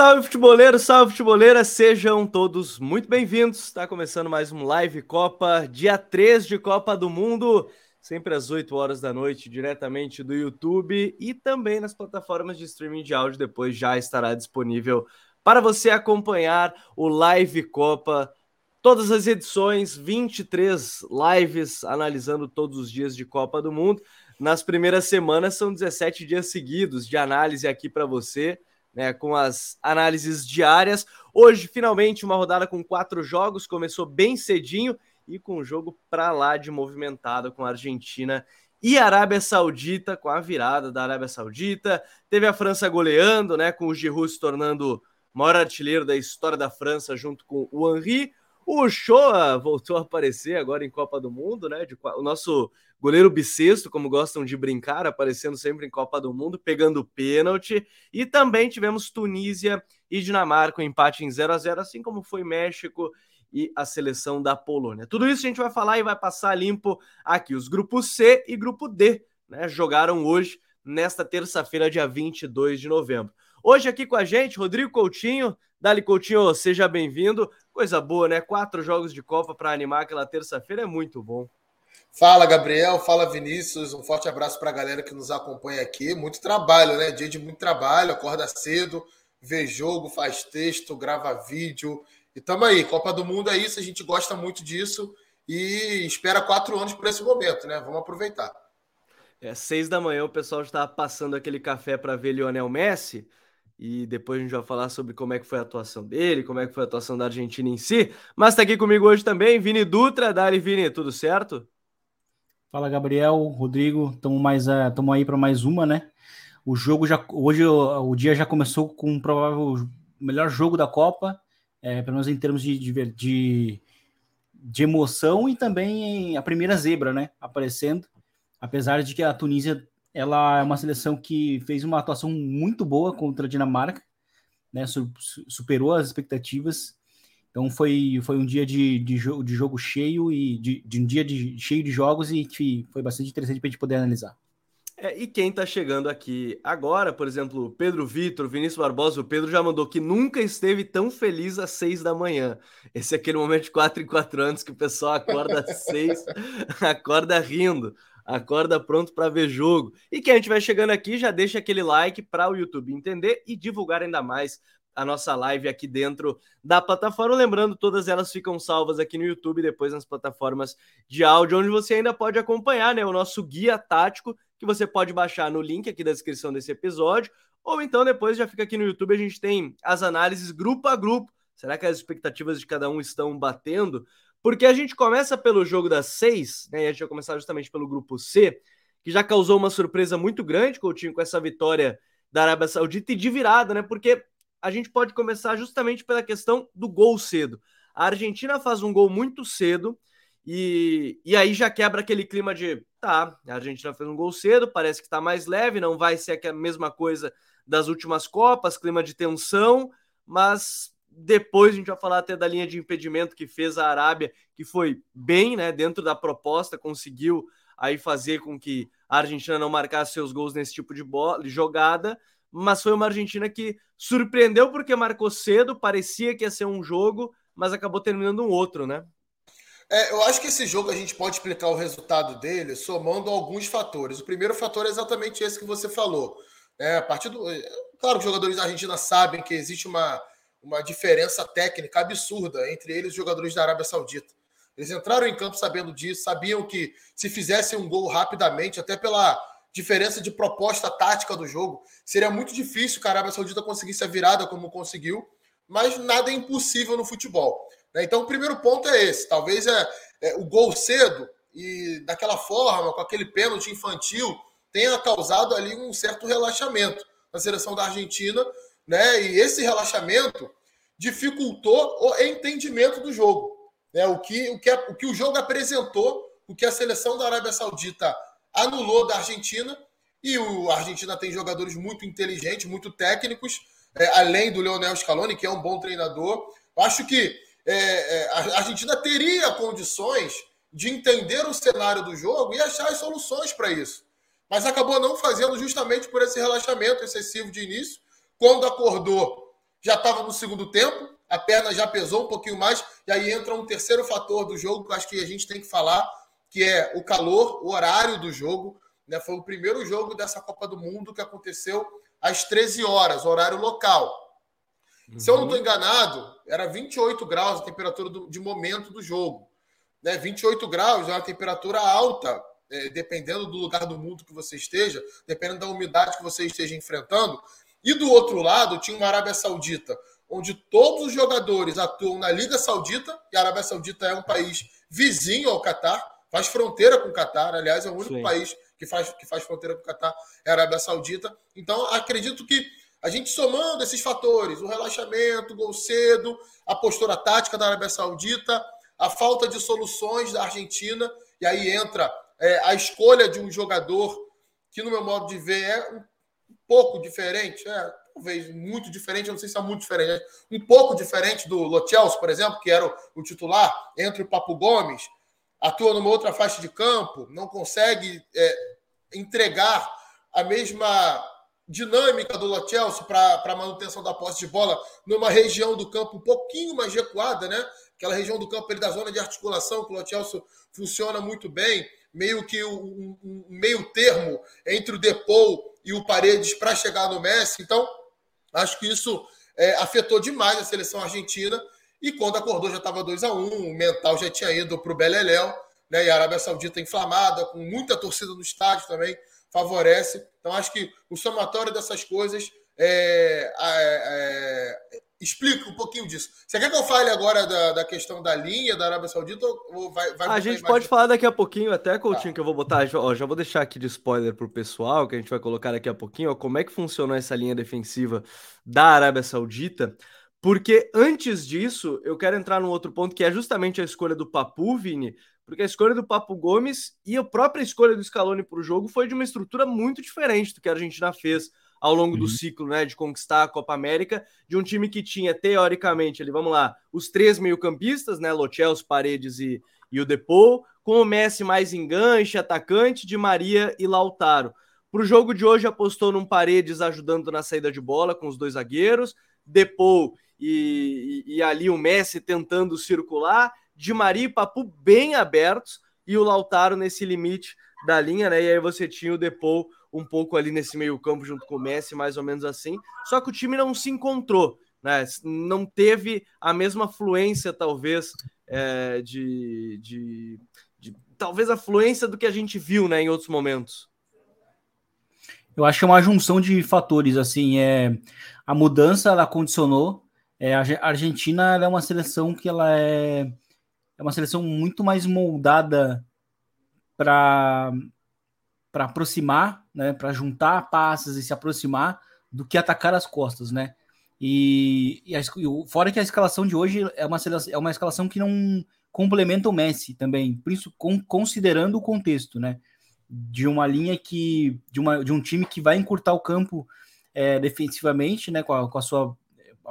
Salve futeboleiro, salve futeboleira, sejam todos muito bem-vindos. Está começando mais um Live Copa, dia 3 de Copa do Mundo, sempre às 8 horas da noite, diretamente do YouTube e também nas plataformas de streaming de áudio. Depois já estará disponível para você acompanhar o Live Copa. Todas as edições, 23 lives analisando todos os dias de Copa do Mundo. Nas primeiras semanas são 17 dias seguidos de análise aqui para você né, com as análises diárias. Hoje, finalmente, uma rodada com quatro jogos, começou bem cedinho e com um jogo para lá de movimentado com a Argentina e Arábia Saudita, com a virada da Arábia Saudita. Teve a França goleando, né, com o Giroud se tornando o maior artilheiro da história da França, junto com o Henry. O Shoa voltou a aparecer agora em Copa do Mundo, né? De, o nosso goleiro bissexto, como gostam de brincar, aparecendo sempre em Copa do Mundo, pegando pênalti. E também tivemos Tunísia e Dinamarca, um empate em 0 a 0 assim como foi México e a seleção da Polônia. Tudo isso a gente vai falar e vai passar limpo aqui. Os grupos C e grupo D, né? Jogaram hoje, nesta terça-feira, dia 22 de novembro. Hoje aqui com a gente, Rodrigo Coutinho. Dali Coutinho, seja bem-vindo. Coisa boa, né? Quatro jogos de Copa para animar aquela terça-feira é muito bom. Fala, Gabriel. Fala, Vinícius. Um forte abraço para a galera que nos acompanha aqui. Muito trabalho, né? Dia de muito trabalho. Acorda cedo, vê jogo, faz texto, grava vídeo. E tamo aí. Copa do Mundo é isso. A gente gosta muito disso e espera quatro anos por esse momento, né? Vamos aproveitar. É seis da manhã. O pessoal está passando aquele café para ver Lionel Messi e depois a gente vai falar sobre como é que foi a atuação dele, como é que foi a atuação da Argentina em si. Mas está aqui comigo hoje também, Vini Dutra. Dali, Vini, tudo certo? Fala, Gabriel, Rodrigo, estamos mais estamos aí para mais uma, né? O jogo já hoje o, o, dia já começou com um provável melhor jogo da Copa, é, pelo menos em termos de, de, de emoção e também a primeira zebra, né? Aparecendo, apesar de que a Tunísia ela é uma seleção que fez uma atuação muito boa contra a Dinamarca, né? Superou as expectativas. Então foi, foi um dia de, de, jogo, de jogo cheio e de, de um dia de, cheio de jogos e que foi bastante interessante para a gente poder analisar. É, e quem está chegando aqui agora, por exemplo, Pedro Vitor, Vinícius Barbosa, o Pedro já mandou que nunca esteve tão feliz às seis da manhã. Esse é aquele momento de quatro em quatro anos que o pessoal acorda às seis, acorda rindo acorda pronto para ver jogo. E quem a gente vai chegando aqui, já deixa aquele like para o YouTube entender e divulgar ainda mais a nossa live aqui dentro da plataforma. Lembrando, todas elas ficam salvas aqui no YouTube, depois nas plataformas de áudio, onde você ainda pode acompanhar né, o nosso guia tático, que você pode baixar no link aqui da descrição desse episódio, ou então depois já fica aqui no YouTube, a gente tem as análises grupo a grupo. Será que as expectativas de cada um estão batendo? Porque a gente começa pelo jogo das seis, né? E a gente vai começar justamente pelo grupo C, que já causou uma surpresa muito grande, Coutinho, com essa vitória da Arábia Saudita e de virada, né? Porque a gente pode começar justamente pela questão do gol cedo. A Argentina faz um gol muito cedo e, e aí já quebra aquele clima de tá, a Argentina fez um gol cedo, parece que está mais leve, não vai ser a mesma coisa das últimas Copas, clima de tensão, mas depois a gente vai falar até da linha de impedimento que fez a Arábia, que foi bem, né, dentro da proposta, conseguiu aí fazer com que a Argentina não marcasse seus gols nesse tipo de, bola, jogada, mas foi uma Argentina que surpreendeu porque marcou cedo, parecia que ia ser um jogo, mas acabou terminando um outro, né? É, eu acho que esse jogo a gente pode explicar o resultado dele somando alguns fatores. O primeiro fator é exatamente esse que você falou. É, a partir do. Claro que os jogadores da Argentina sabem que existe uma uma diferença técnica absurda entre eles e os jogadores da Arábia Saudita. Eles entraram em campo sabendo disso, sabiam que se fizessem um gol rapidamente, até pela diferença de proposta tática do jogo, seria muito difícil que a Arábia Saudita conseguisse a virada como conseguiu, mas nada é impossível no futebol. Né? Então, o primeiro ponto é esse: talvez é, é o gol cedo e daquela forma, com aquele pênalti infantil, tenha causado ali um certo relaxamento na seleção da Argentina né? E esse relaxamento dificultou o entendimento do jogo. Né? O, que, o, que, o que o jogo apresentou, o que a seleção da Arábia Saudita anulou da Argentina, e o, a Argentina tem jogadores muito inteligentes, muito técnicos, é, além do Leonel Scaloni, que é um bom treinador. Acho que é, é, a Argentina teria condições de entender o cenário do jogo e achar as soluções para isso. Mas acabou não fazendo justamente por esse relaxamento excessivo de início quando acordou, já estava no segundo tempo, a perna já pesou um pouquinho mais, e aí entra um terceiro fator do jogo que eu acho que a gente tem que falar, que é o calor, o horário do jogo. Né? Foi o primeiro jogo dessa Copa do Mundo que aconteceu às 13 horas, horário local. Uhum. Se eu não estou uhum. enganado, era 28 graus a temperatura do, de momento do jogo. Né? 28 graus é uma temperatura alta, é, dependendo do lugar do mundo que você esteja, dependendo da umidade que você esteja enfrentando. E do outro lado, tinha uma Arábia Saudita onde todos os jogadores atuam na Liga Saudita, e a Arábia Saudita é um país vizinho ao Catar, faz fronteira com o Catar, aliás, é o único Sim. país que faz, que faz fronteira com o Catar, é a Arábia Saudita. Então, acredito que a gente somando esses fatores, o relaxamento, o gol cedo, a postura tática da Arábia Saudita, a falta de soluções da Argentina, e aí entra é, a escolha de um jogador que, no meu modo de ver, é um pouco diferente, é, talvez muito diferente, eu não sei se é muito diferente, um pouco diferente do Lochels, por exemplo, que era o, o titular, entre o Papo Gomes, atua numa outra faixa de campo, não consegue é, entregar a mesma dinâmica do Lochels para a manutenção da posse de bola numa região do campo um pouquinho mais recuada, né? Aquela região do campo ele, da zona de articulação que o Lochels funciona muito bem, meio que um, um meio termo entre o Depou e o Paredes para chegar no Messi. Então, Acho que isso é, afetou demais a seleção argentina. E quando acordou já estava 2 a 1 um, o mental já tinha ido para o Beleléu, né? E a Arábia Saudita inflamada, com muita torcida no estádio também, favorece. Então acho que o somatório dessas coisas é, é, é explica um pouquinho disso. Você quer que eu fale agora da, da questão da linha da Arábia Saudita ou vai, vai A gente pode falar daqui a pouquinho, até, Coutinho, tá. que eu vou botar. Ó, já vou deixar aqui de spoiler pro pessoal, que a gente vai colocar daqui a pouquinho, ó, como é que funcionou essa linha defensiva da Arábia Saudita. Porque antes disso, eu quero entrar num outro ponto que é justamente a escolha do Papu, Vini, porque a escolha do Papo Gomes e a própria escolha do Scaloni para o jogo foi de uma estrutura muito diferente do que a Argentina fez ao longo uhum. do ciclo, né, de conquistar a Copa América, de um time que tinha, teoricamente, ali, vamos lá, os três meio-campistas, né, Lochels, Paredes e, e o Depou, com o Messi mais enganche, atacante, de Maria e Lautaro. Para o jogo de hoje, apostou num Paredes ajudando na saída de bola com os dois zagueiros, Depou e, e, ali o Messi tentando circular, de Maria e Papu bem abertos, e o Lautaro nesse limite da linha, né? E aí você tinha o Depou um pouco ali nesse meio-campo junto com o Messi, mais ou menos assim. Só que o time não se encontrou, né? Não teve a mesma fluência, talvez, é, de, de, de, talvez a fluência do que a gente viu, né, em outros momentos. Eu acho que é uma junção de fatores, assim, é a mudança ela condicionou. É, a Argentina é uma seleção que ela é, é uma seleção muito mais moldada para para aproximar, né, para juntar passes e se aproximar do que atacar as costas, né? E, e a, fora que a escalação de hoje é uma, é uma escalação que não complementa o Messi também, com, considerando o contexto, né? De uma linha que de, uma, de um time que vai encurtar o campo é, defensivamente, né? Com a, com a, sua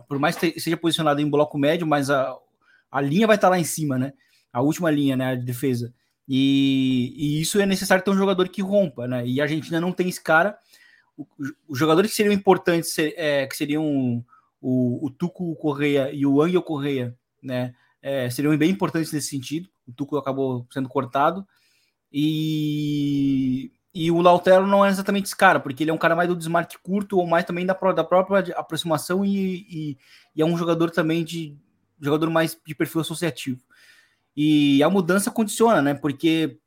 por mais que seja posicionado em bloco médio, mas a, a linha vai estar lá em cima, né? A última linha, né? De defesa. E, e, isso é necessário ter um jogador que rompa, né? E a Argentina não tem esse cara. os jogadores que seriam importantes, é, que seriam o, o Tuco Correia e o Angel Correia, né? É, seriam bem importantes nesse sentido. O Tuco acabou sendo cortado. E, e o Lautero não é exatamente esse cara, porque ele é um cara mais do desmarque curto ou mais também da, da própria aproximação e, e, e é um jogador também de jogador mais de perfil associativo. E a mudança condiciona, né? Porque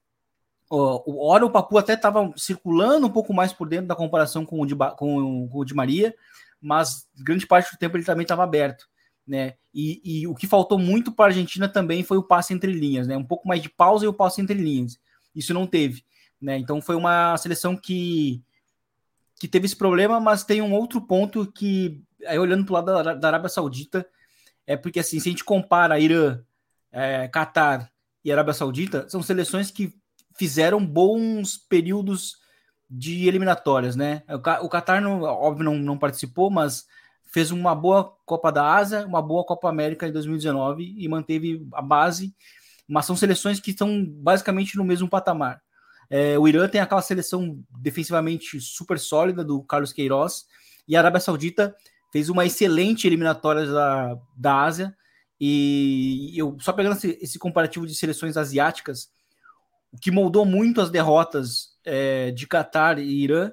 o hora o Papu até estava circulando um pouco mais por dentro da comparação com o de, com, com o de Maria, mas grande parte do tempo ele também estava aberto. Né? E, e, o que faltou muito para a Argentina também foi o passe entre linhas, né? Um pouco mais de pausa e o passe entre linhas. Isso não teve, né? Então foi uma seleção que que teve esse problema, mas tem um outro ponto que aí olhando para o lado da, da, Arábia Saudita é porque assim, se a gente compara Irã, é, Catar e Arábia Saudita, são seleções que fizeram bons períodos de eliminatórias, né? O Catar, não, óbvio, não, não participou, mas fez uma boa Copa da Ásia, uma boa Copa América em 2019 e manteve a base, mas são seleções que estão basicamente no mesmo patamar. É, o Irã tem aquela seleção defensivamente super sólida do Carlos Queiroz e a Arábia Saudita fez uma excelente eliminatória da, da Ásia. E eu só pegando esse, esse comparativo de seleções asiáticas, o que moldou muito as derrotas é, de Catar e Irã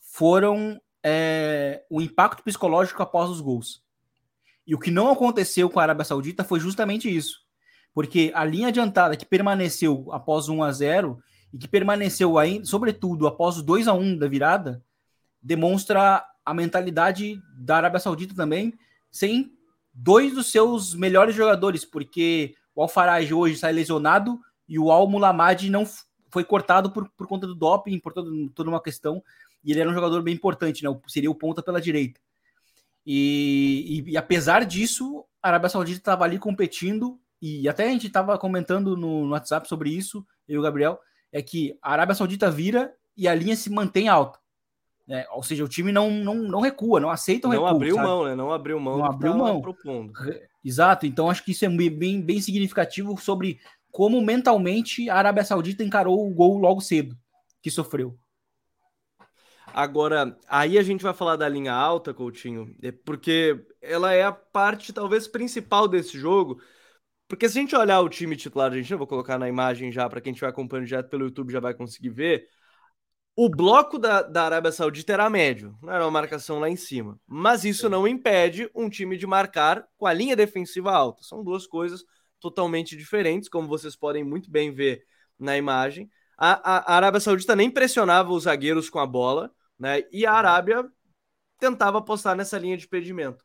foram é, o impacto psicológico após os gols. E o que não aconteceu com a Arábia Saudita foi justamente isso. Porque a linha adiantada que permaneceu após 1 a 0 e que permaneceu aí, sobretudo após o 2 a 1 da virada, demonstra a mentalidade da Arábia Saudita também, sem dois dos seus melhores jogadores, porque o Alfaraj hoje sai lesionado e o Al Mulamad não foi cortado por, por conta do doping, por toda, toda uma questão, e ele era um jogador bem importante, né? Seria o ponta pela direita. E, e, e apesar disso, a Arábia Saudita estava ali competindo, e até a gente estava comentando no, no, WhatsApp sobre isso, eu e o Gabriel, é que a Arábia Saudita vira e a linha se mantém alta. Né? Ou seja, o time não, não, não recua, não aceita o recuo. Não abriu sabe? mão, né? Não abriu mão. Não abriu mão. Propondo. Exato, então acho que isso é bem, bem significativo sobre como mentalmente a Arábia Saudita encarou o gol logo cedo que sofreu. Agora, aí a gente vai falar da linha alta, Coutinho, é porque ela é a parte talvez principal desse jogo. Porque se a gente olhar o time titular gente, eu vou colocar na imagem já para quem estiver acompanhando direto pelo YouTube já vai conseguir ver. O bloco da, da Arábia Saudita era médio, não era uma marcação lá em cima. Mas isso não impede um time de marcar com a linha defensiva alta. São duas coisas totalmente diferentes, como vocês podem muito bem ver na imagem. A, a, a Arábia Saudita nem pressionava os zagueiros com a bola, né? E a Arábia tentava apostar nessa linha de impedimento.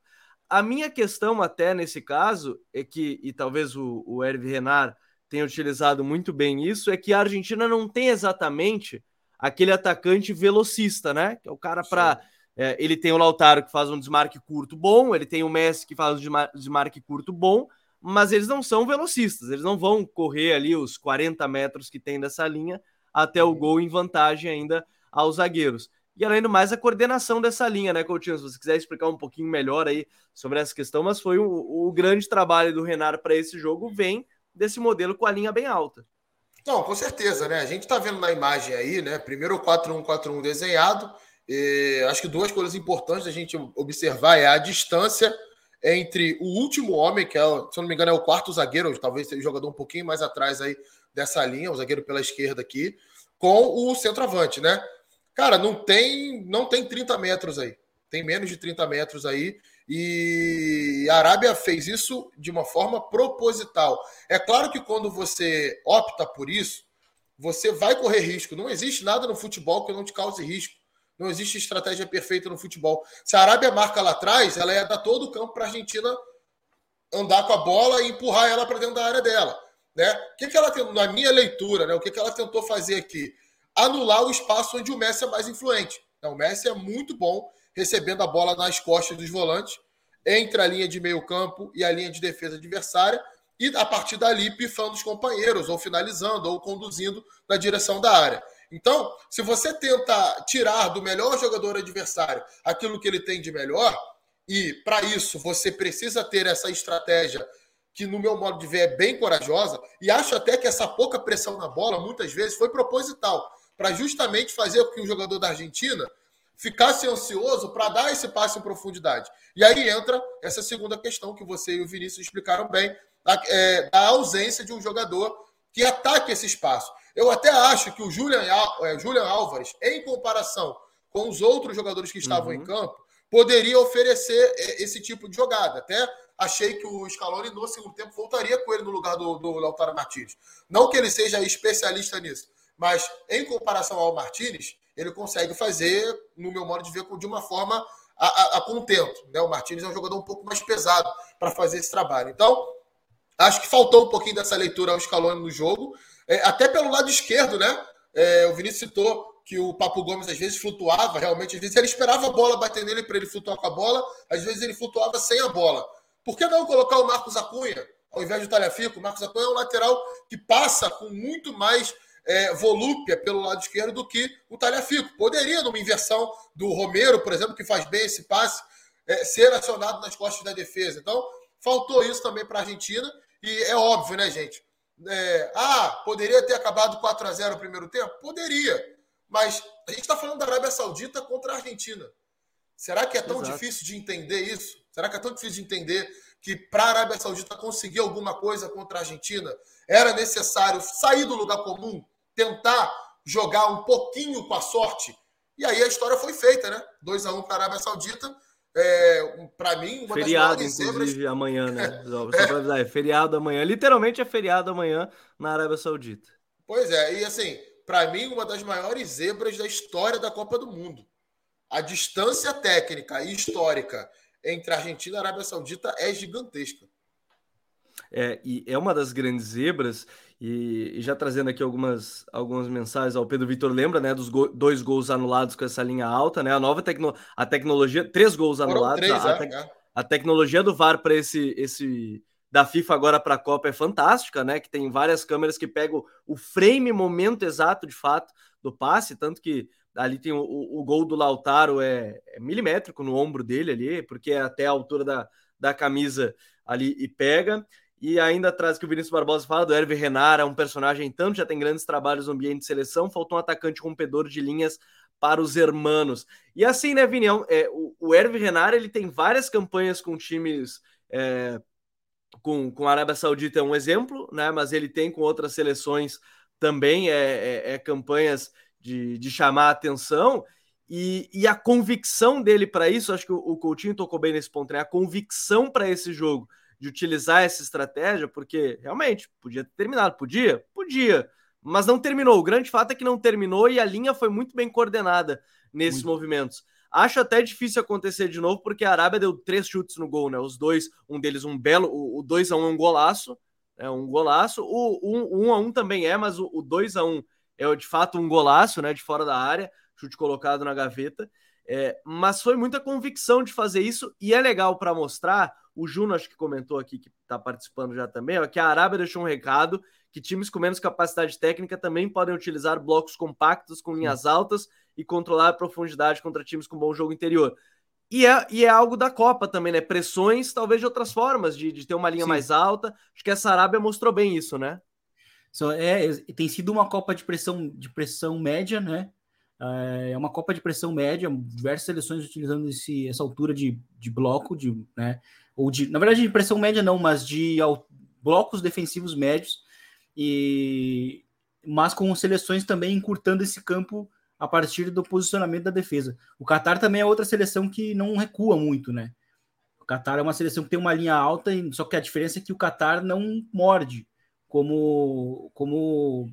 A minha questão, até nesse caso, é que, e talvez o, o Hervé Renard tenha utilizado muito bem isso, é que a Argentina não tem exatamente aquele atacante velocista, né? Que é o cara para. É, ele tem o Lautaro que faz um desmarque curto bom, ele tem o Messi que faz um desmarque curto bom, mas eles não são velocistas, eles não vão correr ali os 40 metros que tem dessa linha até o gol em vantagem ainda aos zagueiros. E além do mais, a coordenação dessa linha, né, Coutinho? Se você quiser explicar um pouquinho melhor aí sobre essa questão, mas foi o, o grande trabalho do Renato para esse jogo, vem desse modelo com a linha bem alta. Não, com certeza, né? A gente está vendo na imagem aí, né? Primeiro o 4-1-4-1 desenhado. Acho que duas coisas importantes a gente observar é a distância entre o último homem, que é, se eu não me engano, é o quarto zagueiro, talvez seja o jogador um pouquinho mais atrás aí dessa linha, o zagueiro pela esquerda aqui, com o centroavante, né? Cara, não tem, não tem 30 metros aí. Tem menos de 30 metros aí. E a Arábia fez isso de uma forma proposital. É claro que quando você opta por isso, você vai correr risco. Não existe nada no futebol que não te cause risco. Não existe estratégia perfeita no futebol. Se a Arábia marca lá atrás, ela ia dar todo o campo para a Argentina andar com a bola e empurrar ela para dentro da área dela. Né? O que, que ela na minha leitura, né? O que, que ela tentou fazer aqui? Anular o espaço onde o Messi é mais influente. Então, o Messi é muito bom recebendo a bola nas costas dos volantes, entre a linha de meio campo e a linha de defesa adversária, e a partir dali pifando os companheiros, ou finalizando, ou conduzindo na direção da área. Então, se você tenta tirar do melhor jogador adversário aquilo que ele tem de melhor, e para isso você precisa ter essa estratégia que, no meu modo de ver, é bem corajosa, e acho até que essa pouca pressão na bola, muitas vezes, foi proposital para justamente fazer com que o jogador da Argentina ficasse ansioso para dar esse passe em profundidade. E aí entra essa segunda questão que você e o Vinícius explicaram bem, da, é, da ausência de um jogador que ataque esse espaço. Eu até acho que o Julian, é, Julian Álvares, em comparação com os outros jogadores que estavam uhum. em campo, poderia oferecer é, esse tipo de jogada. Até achei que o Scaloni, no segundo tempo, voltaria com ele no lugar do, do Lautaro Martins. Não que ele seja especialista nisso, mas, em comparação ao Martinez, ele consegue fazer, no meu modo de ver, de uma forma a, a, a contento. Né? O Martinez é um jogador um pouco mais pesado para fazer esse trabalho. Então, acho que faltou um pouquinho dessa leitura ao Scaloni no jogo, é, até pelo lado esquerdo, né? É, o Vinícius citou que o Papo Gomes às vezes flutuava, realmente, às vezes ele esperava a bola bater nele para ele flutuar com a bola, às vezes ele flutuava sem a bola. Por que não colocar o Marcos Acunha ao invés do Talhafico? O Marcos Acunha é um lateral que passa com muito mais é, volúpia pelo lado esquerdo do que o Talhafico. Poderia, numa inversão do Romero, por exemplo, que faz bem esse passe, é, ser acionado nas costas da defesa. Então, faltou isso também para a Argentina. E é óbvio, né, gente? É, ah, poderia ter acabado 4 a 0 no primeiro tempo? Poderia. Mas a gente está falando da Arábia Saudita contra a Argentina. Será que é tão Exato. difícil de entender isso? Será que é tão difícil de entender que para a Arábia Saudita conseguir alguma coisa contra a Argentina era necessário sair do lugar comum, tentar jogar um pouquinho com a sorte? E aí a história foi feita, né? 2 a 1 um para a Arábia Saudita. É, para mim, uma feriado, das inclusive, zebras... amanhã, né? É. é feriado amanhã. Literalmente é feriado amanhã na Arábia Saudita. Pois é, e assim, para mim, uma das maiores zebras da história da Copa do Mundo. A distância técnica e histórica entre a Argentina e a Arábia Saudita é gigantesca. É, e é uma das grandes zebras, e, e, já trazendo aqui algumas, algumas mensagens ao Pedro Vitor, lembra, né, dos go dois gols anulados com essa linha alta, né, a nova tecno a tecnologia, três gols anulados, três, a, é, a, a, tecnologia do VAR para esse, esse da FIFA agora para a Copa é fantástica, né? Que tem várias câmeras que pegam o frame, momento exato de fato do passe, tanto que ali tem o, o, o gol do Lautaro é, é, milimétrico no ombro dele ali, porque é até a altura da, da camisa ali e pega. E ainda atrás que o Vinícius Barbosa fala do Hervé Renard, é um personagem tanto, já tem grandes trabalhos no ambiente de seleção, faltou um atacante rompedor de linhas para os hermanos. E assim, né, Vini, é, o, o Hervé Renard, ele tem várias campanhas com times é, com, com a Arábia Saudita é um exemplo, né? Mas ele tem com outras seleções também é, é, é campanhas de, de chamar a atenção. E, e a convicção dele para isso, acho que o, o Coutinho tocou bem nesse ponto, né? A convicção para esse jogo de utilizar essa estratégia, porque realmente podia ter terminado, podia, podia, mas não terminou. O grande fato é que não terminou e a linha foi muito bem coordenada nesses muito. movimentos. Acho até difícil acontecer de novo, porque a Arábia deu três chutes no gol, né? Os dois, um deles um belo, o 2 a 1 um é um golaço, é um golaço. O 1 um, um a 1 um também é, mas o 2 a 1 é de fato um golaço, né? De fora da área, chute colocado na gaveta. É, mas foi muita convicção de fazer isso e é legal para mostrar. O Juno, acho que comentou aqui, que está participando já também, ó, que a Arábia deixou um recado que times com menos capacidade técnica também podem utilizar blocos compactos com linhas altas e controlar a profundidade contra times com bom jogo interior. E é, e é algo da Copa também, né? Pressões, talvez de outras formas, de, de ter uma linha Sim. mais alta. Acho que essa Arábia mostrou bem isso, né? So, é, tem sido uma Copa de pressão, de pressão média, né? É, é uma Copa de pressão média, diversas seleções utilizando esse, essa altura de, de bloco, de, né? Ou de, na verdade, de pressão média não, mas de blocos defensivos médios, e mas com seleções também encurtando esse campo a partir do posicionamento da defesa. O Qatar também é outra seleção que não recua muito, né? O Qatar é uma seleção que tem uma linha alta, só que a diferença é que o Qatar não morde, como como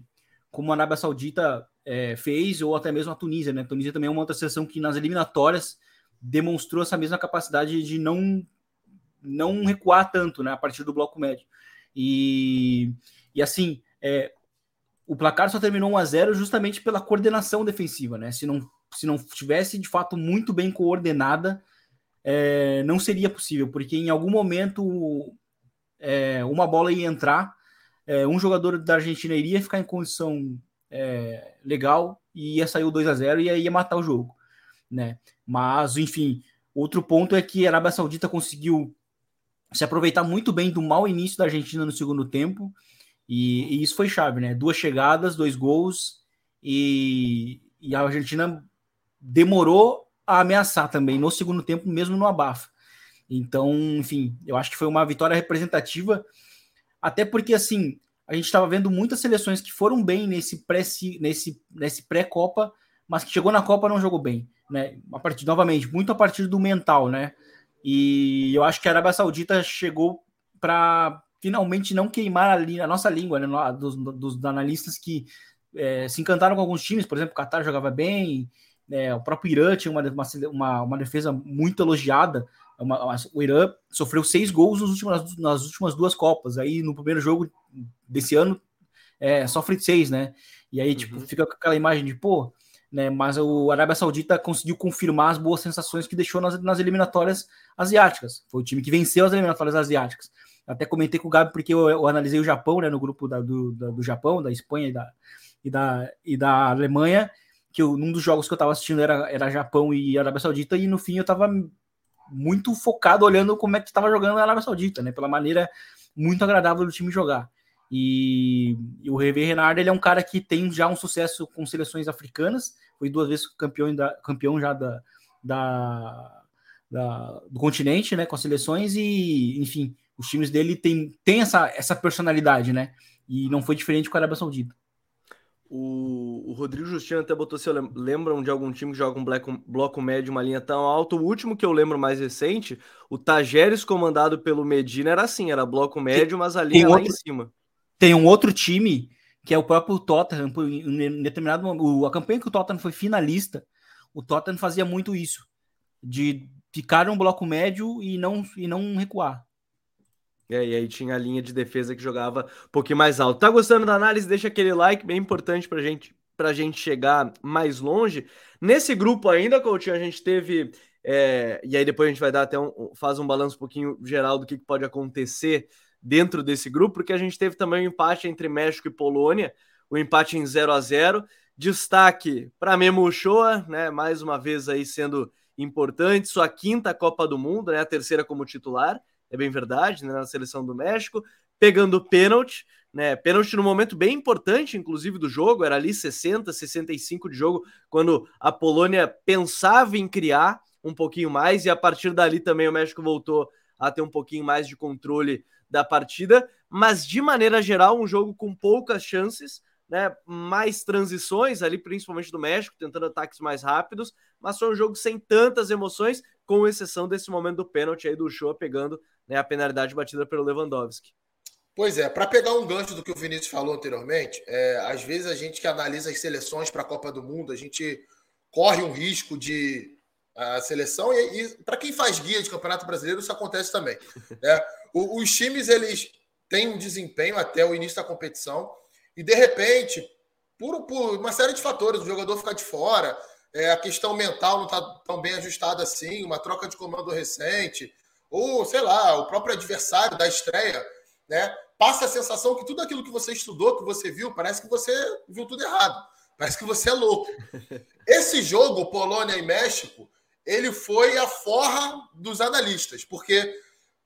como a Arábia Saudita é, fez, ou até mesmo a Tunísia, né? A Tunísia também é uma outra seleção que nas eliminatórias demonstrou essa mesma capacidade de não não recuar tanto, né? A partir do bloco médio. E, e assim, é, o placar só terminou 1 a 0 justamente pela coordenação defensiva, né? Se não, se não tivesse de fato muito bem coordenada, é, não seria possível, porque em algum momento é, uma bola ia entrar, é, um jogador da Argentina iria ficar em condição é, legal e ia sair o 2 a 0 e ia matar o jogo, né? Mas, enfim, outro ponto é que a Arábia Saudita conseguiu se aproveitar muito bem do mau início da Argentina no segundo tempo e, e, isso foi chave, né? Duas chegadas, dois gols, e, e, a Argentina demorou a ameaçar também no segundo tempo, mesmo no abafa. Então, enfim, eu acho que foi uma vitória representativa, até porque assim a gente estava vendo muitas seleções que foram bem nesse pré nesse, nesse pré-copa, mas que chegou na Copa não jogou bem, né? A partir novamente muito a partir do mental, né? E eu acho que a Arábia Saudita chegou para finalmente não queimar a, a nossa língua, né, dos, dos analistas que é, se encantaram com alguns times, por exemplo, o Qatar jogava bem, é, o próprio Irã tinha uma, uma, uma defesa muito elogiada. Uma, o Irã sofreu seis gols nas últimas, nas últimas duas Copas. Aí no primeiro jogo desse ano é, sofre seis, né? E aí, tipo, uhum. fica com aquela imagem de, pô, né? Mas o Arábia Saudita conseguiu confirmar as boas sensações que deixou nas, nas eliminatórias asiáticas. Foi o time que venceu as eliminatórias asiáticas. Até comentei com o Gabi porque eu, eu analisei o Japão, né, no grupo da, do, da, do Japão, da Espanha e da, e da, e da Alemanha, que eu, um dos jogos que eu estava assistindo era, era Japão e Arábia Saudita, e no fim eu estava muito focado olhando como é que estava jogando a Arábia Saudita, né, pela maneira muito agradável do time jogar. E, e o Hervé Renard ele é um cara que tem já um sucesso com seleções africanas, foi duas vezes campeão, da, campeão já da, da, da, do continente, né, com as seleções e, enfim, os times dele tem, tem essa, essa personalidade, né? E não foi diferente com a Arábia Saudita. O, o, Rodrigo Justino até botou se lembram de algum time que joga um black, bloco médio, uma linha tão alta. O último que eu lembro mais recente, o Tajeres comandado pelo Medina era assim, era bloco médio, mas a linha lá outro, em cima. Tem um outro time que é o próprio Tottenham, em determinado momento, a campanha que o Tottenham foi finalista, o Tottenham fazia muito isso, de ficar um bloco médio e não, e não recuar. É, e aí tinha a linha de defesa que jogava um pouquinho mais alto. Tá gostando da análise? Deixa aquele like, bem importante pra gente, pra gente chegar mais longe. Nesse grupo ainda, Coutinho, a gente teve. É, e aí depois a gente vai dar até um, faz um balanço um pouquinho geral do que, pode acontecer dentro desse grupo, porque a gente teve também um empate entre México e Polônia, o um empate em 0 a 0 Destaque para Memo Ochoa, né? Mais uma vez aí sendo importante, sua quinta Copa do Mundo, né? A terceira como titular é bem verdade, né, na seleção do México, pegando pênalti, né? Pênalti no momento bem importante, inclusive, do jogo, era ali 60, 65 de jogo, quando a Polônia pensava em criar um pouquinho mais, e a partir dali também o México voltou a ter um pouquinho mais de controle da partida, mas de maneira geral, um jogo com poucas chances, né? Mais transições ali, principalmente do México, tentando ataques mais rápidos, mas foi um jogo sem tantas emoções, com exceção desse momento do pênalti aí do Show pegando né, a penalidade batida pelo Lewandowski. Pois é, para pegar um gancho do que o Vinícius falou anteriormente, é, às vezes a gente que analisa as seleções para a Copa do Mundo, a gente corre um risco de a seleção e, e para quem faz guia de Campeonato Brasileiro isso acontece também. Né? O, os times eles têm um desempenho até o início da competição e de repente, por, por uma série de fatores, o jogador ficar de fora, é, a questão mental não está tão bem ajustada assim, uma troca de comando recente, ou sei lá, o próprio adversário da estreia, né? Passa a sensação que tudo aquilo que você estudou, que você viu, parece que você viu tudo errado. Parece que você é louco. Esse jogo, Polônia e México, ele foi a forra dos analistas, porque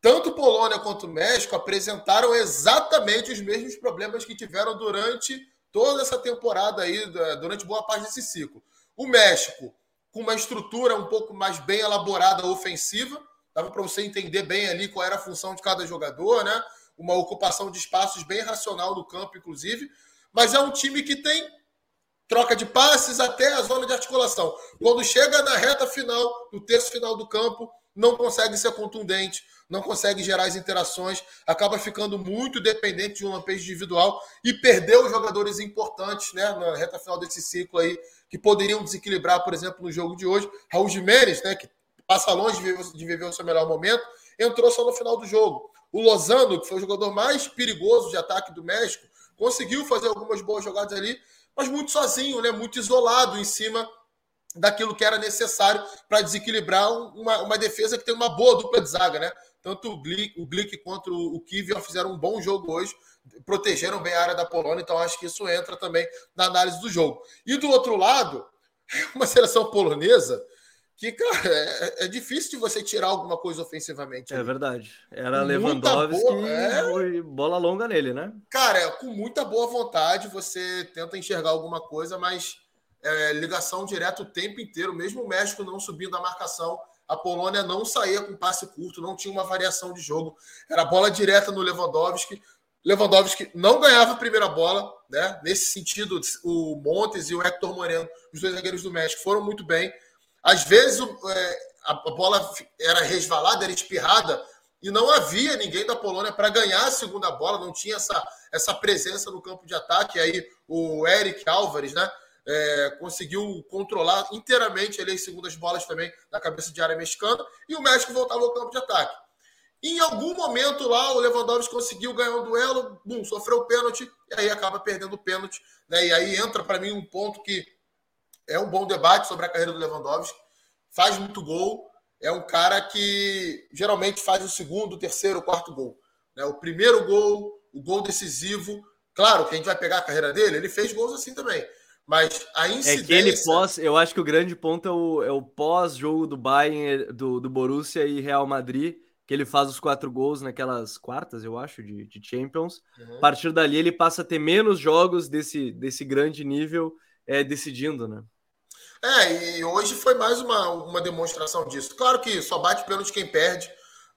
tanto Polônia quanto México apresentaram exatamente os mesmos problemas que tiveram durante toda essa temporada aí, durante boa parte desse ciclo. O México, com uma estrutura um pouco mais bem elaborada ofensiva, Dava para você entender bem ali qual era a função de cada jogador, né? Uma ocupação de espaços bem racional no campo, inclusive. Mas é um time que tem troca de passes até a zona de articulação. Quando chega na reta final, no terço final do campo, não consegue ser contundente, não consegue gerar as interações, acaba ficando muito dependente de um lampejo individual e perdeu jogadores importantes né, na reta final desse ciclo aí, que poderiam desequilibrar, por exemplo, no jogo de hoje. Raul Jimenez, né, que passa longe de viver, o seu melhor momento, entrou só no final do jogo. O Lozano, que foi o jogador mais perigoso de ataque do México, conseguiu fazer algumas boas jogadas ali, mas muito sozinho, né? muito isolado em cima daquilo que era necessário para desequilibrar uma, uma, defesa que tem uma boa dupla de zaga. Né? Tanto o Glick, o quanto o Kivior fizeram um bom jogo hoje, protegeram bem a área da Polônia, então acho que isso entra também na análise do jogo. E do outro lado, uma seleção polonesa que, cara, é, é, difícil de você tirar alguma coisa ofensivamente. É verdade. Era Lewandowski boa, é... bola longa nele, né? Cara, com muita boa vontade você tenta enxergar alguma coisa, mas é, ligação direta o tempo inteiro, mesmo o México não subindo a marcação, a Polônia não saía com passe curto, não tinha uma variação de jogo. Era bola direta no Lewandowski. Lewandowski não ganhava a primeira bola, né? Nesse sentido, o Montes e o Hector Moreno, os dois zagueiros do México, foram muito bem às vezes é, a bola era resvalada, era espirrada, e não havia ninguém da Polônia para ganhar a segunda bola, não tinha essa, essa presença no campo de ataque. E aí o Eric Álvares né, é, conseguiu controlar inteiramente ali, as segundas bolas também na cabeça de área mexicana, e o México voltava ao campo de ataque. Em algum momento lá, o Lewandowski conseguiu ganhar um duelo, bum, sofreu o pênalti, e aí acaba perdendo o pênalti. Né? E aí entra para mim um ponto que é um bom debate sobre a carreira do Lewandowski. Faz muito gol. É um cara que geralmente faz o segundo, o terceiro, o quarto gol. Né? O primeiro gol, o gol decisivo. Claro que a gente vai pegar a carreira dele, ele fez gols assim também. Mas a incidência... É que ele pós, eu acho que o grande ponto é o, é o pós-jogo do Bayern, do, do Borussia e Real Madrid, que ele faz os quatro gols naquelas quartas, eu acho, de, de Champions. Uhum. A partir dali ele passa a ter menos jogos desse, desse grande nível é, decidindo, né? É, e hoje foi mais uma, uma demonstração disso. Claro que só bate pênalti quem perde.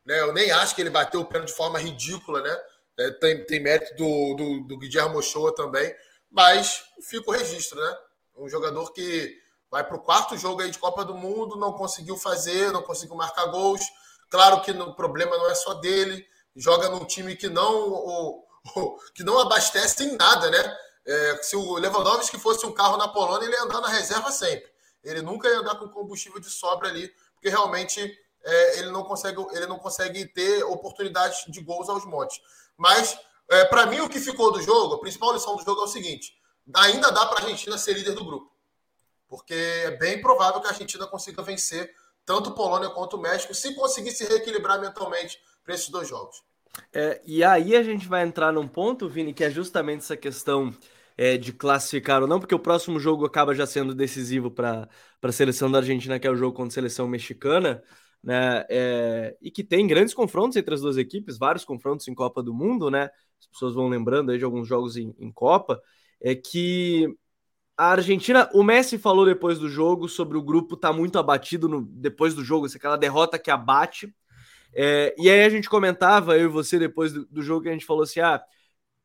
Né? Eu nem acho que ele bateu o pênalti de forma ridícula, né? É, tem, tem mérito do, do, do Guilherme Ochoa também. Mas fica o registro, né? Um jogador que vai para o quarto jogo aí de Copa do Mundo, não conseguiu fazer, não conseguiu marcar gols. Claro que o problema não é só dele, joga num time que não, o, o, que não abastece em nada, né? É, se o Lewandowski fosse um carro na Polônia, ele ia andar na reserva sempre. Ele nunca ia andar com combustível de sobra ali, porque realmente é, ele, não consegue, ele não consegue ter oportunidades de gols aos montes. Mas, é, para mim, o que ficou do jogo, a principal lição do jogo é o seguinte: ainda dá para a Argentina ser líder do grupo. Porque é bem provável que a Argentina consiga vencer tanto Polônia quanto o México, se conseguir se reequilibrar mentalmente para esses dois jogos. É, e aí a gente vai entrar num ponto, Vini, que é justamente essa questão é, de classificar ou não, porque o próximo jogo acaba já sendo decisivo para a seleção da Argentina, que é o jogo contra a seleção mexicana, né? É, e que tem grandes confrontos entre as duas equipes, vários confrontos em Copa do Mundo, né? As pessoas vão lembrando aí de alguns jogos em, em Copa, é que a Argentina, o Messi falou depois do jogo sobre o grupo tá muito abatido no, depois do jogo, aquela derrota que abate. É, e aí a gente comentava, eu e você, depois do, do, jogo, que a gente falou assim: ah,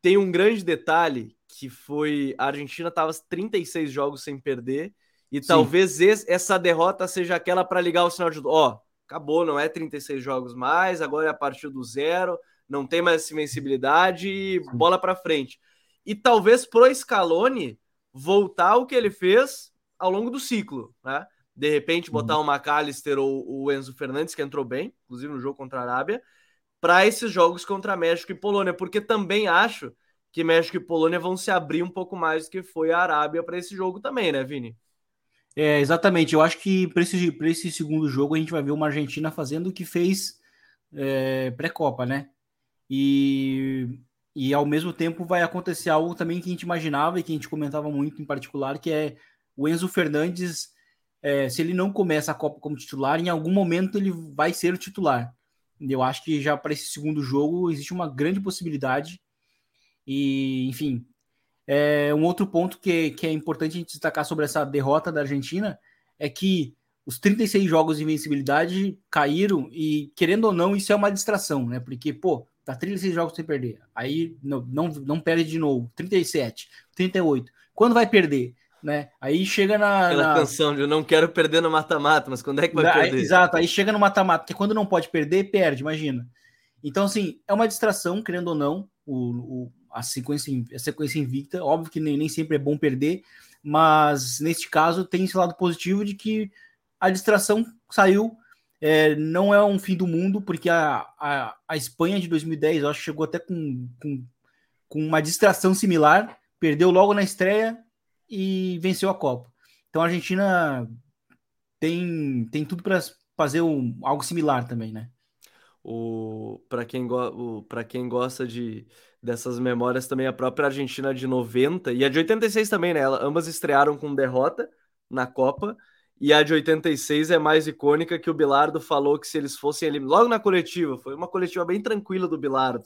tem um grande detalhe que foi a Argentina tava 36 jogos sem perder, e Sim. talvez esse, essa derrota seja aquela para ligar o sinal de ó, oh, acabou, não é 36 jogos mais, agora é a partir do zero, não tem mais essa invencibilidade e bola para frente. E talvez pro Scaloni voltar ao que ele fez ao longo do ciclo, né? De repente botar uhum. o McAllister ou o Enzo Fernandes, que entrou bem, inclusive no jogo contra a Arábia, para esses jogos contra México e Polônia, porque também acho que México e Polônia vão se abrir um pouco mais do que foi a Arábia para esse jogo também, né, Vini? É, exatamente. Eu acho que para esse, esse segundo jogo a gente vai ver uma Argentina fazendo o que fez é, pré-Copa, né? E e ao mesmo tempo vai acontecer algo também que a gente imaginava e que a gente comentava muito em particular, que é o Enzo Fernandes, é, se ele não começa a Copa como titular, em algum momento ele vai ser o titular. Eu acho que já para esse segundo jogo existe uma grande possibilidade. E, enfim, é, um outro ponto que, que é importante a gente destacar sobre essa derrota da Argentina é que os 36 jogos de invencibilidade caíram e, querendo ou não, isso é uma distração, né? Porque, pô, Tá 36 jogos sem perder. Aí não, não, não perde de novo. 37, 38. Quando vai perder? Né? Aí chega na. Aquela na... canção de eu não quero perder no mata-mata, mas quando é que vai perder? Exato, aí chega no mata-mata, porque quando não pode perder, perde, imagina. Então, assim, é uma distração, querendo ou não, o, o, a, sequência, a sequência invicta. Óbvio que nem, nem sempre é bom perder, mas neste caso tem esse lado positivo de que a distração saiu é, não é um fim do mundo, porque a, a, a Espanha de 2010, eu acho que chegou até com, com, com uma distração similar, perdeu logo na estreia e venceu a Copa. Então a Argentina tem, tem tudo para fazer um, algo similar também, né? Para quem, go, quem gosta de, dessas memórias também, a própria Argentina de 90 e a de 86 também, né? ambas estrearam com derrota na Copa e a de 86 é mais icônica que o Bilardo falou que se eles fossem eliminados, logo na coletiva, foi uma coletiva bem tranquila do Bilardo,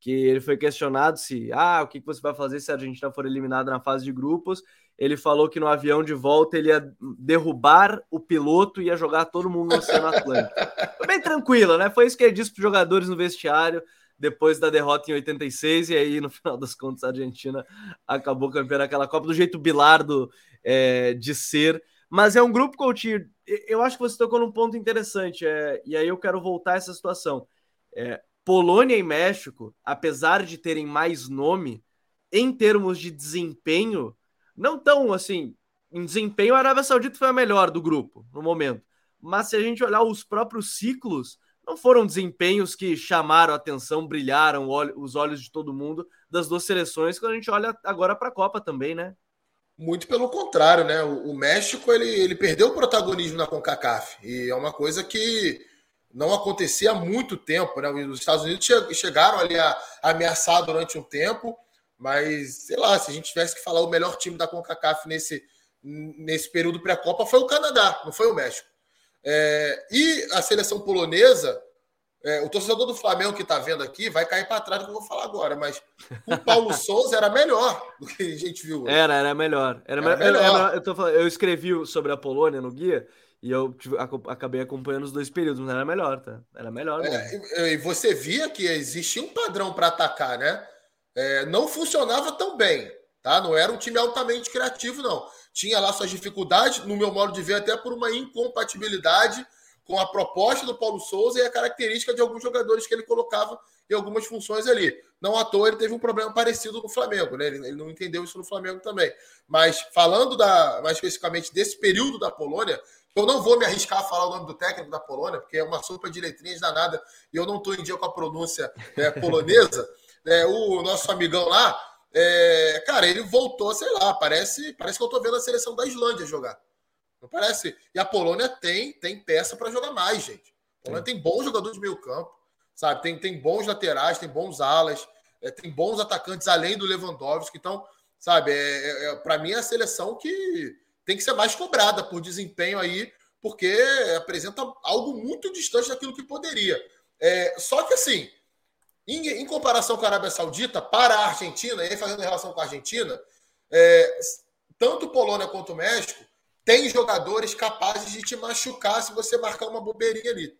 que ele foi questionado se, ah, o que você vai fazer se a Argentina for eliminada na fase de grupos? Ele falou que no avião de volta ele ia derrubar o piloto e ia jogar todo mundo no Oceano Atlântico. Foi bem tranquila, né? Foi isso que ele disse para os jogadores no vestiário depois da derrota em 86, e aí, no final das contas, a Argentina acabou campeã daquela Copa do jeito Bilardo é, de ser. Mas é um grupo, Coutinho, eu acho que você tocou num ponto interessante, é, e aí eu quero voltar a essa situação. É, Polônia e México, apesar de terem mais nome, em termos de desempenho, não tão assim. Em desempenho, a Arábia Saudita foi a melhor do grupo no momento. Mas se a gente olhar os próprios ciclos, não foram desempenhos que chamaram a atenção, brilharam os olhos de todo mundo das duas seleções, quando a gente olha agora para a Copa também, né? Muito pelo contrário, né? O, México ele, ele perdeu o protagonismo na CONCACAF e é uma coisa que não acontecia há muito tempo, né? Os Estados Unidos che chegaram ali a, ameaçar durante um tempo, mas sei lá, se a gente tivesse que falar o melhor time da CONCACAF nesse, nesse período pré-copa foi o Canadá, não foi o México. É, e a seleção polonesa É, o torcedor do Flamengo que está vendo aqui vai cair para trás do que eu vou falar agora, mas o Paulo Souza era melhor do que a gente viu. Hoje. Era, era melhor. Era, era melhor. Era, eu, falando, eu, escrevi sobre a Polônia no guia e eu acabei acompanhando os dois períodos, mas era melhor, tá? Era melhor. É, e você via que existia um padrão para atacar, né? É, não funcionava tão bem, tá? Não era um time altamente criativo, não. Tinha lá suas dificuldades, no meu modo de ver, até por uma incompatibilidade com a proposta do Paulo Souza e a característica de alguns jogadores que ele colocava em algumas funções ali. Não à toa ele teve um problema parecido no Flamengo, né? Ele, ele, não entendeu isso no Flamengo também. Mas falando da, mais especificamente desse período da Polônia, eu não vou me arriscar a falar o nome do técnico da Polônia, porque é uma sopa de letrinhas danada e eu não estou em dia com a pronúncia é, polonesa. É, o nosso amigão lá, é, cara, ele voltou, sei lá, parece, parece que eu estou vendo a seleção da Islândia jogar. Não parece? E a Polônia tem, tem peça para jogar mais, gente. A Polônia tem bons jogadores de meio campo, sabe? Tem, tem bons laterais, tem bons alas, é, tem bons atacantes além do Lewandowski. Então, sabe, é, é, é para mim é a seleção que tem que ser mais cobrada por desempenho aí, porque apresenta algo muito distante daquilo que poderia. É, só que assim, em, em, comparação com a Arábia Saudita, para a Argentina, e aí fazendo relação com a Argentina, é, tanto Polônia quanto México tem jogadores capazes de te machucar se você marcar uma bobeirinha ali.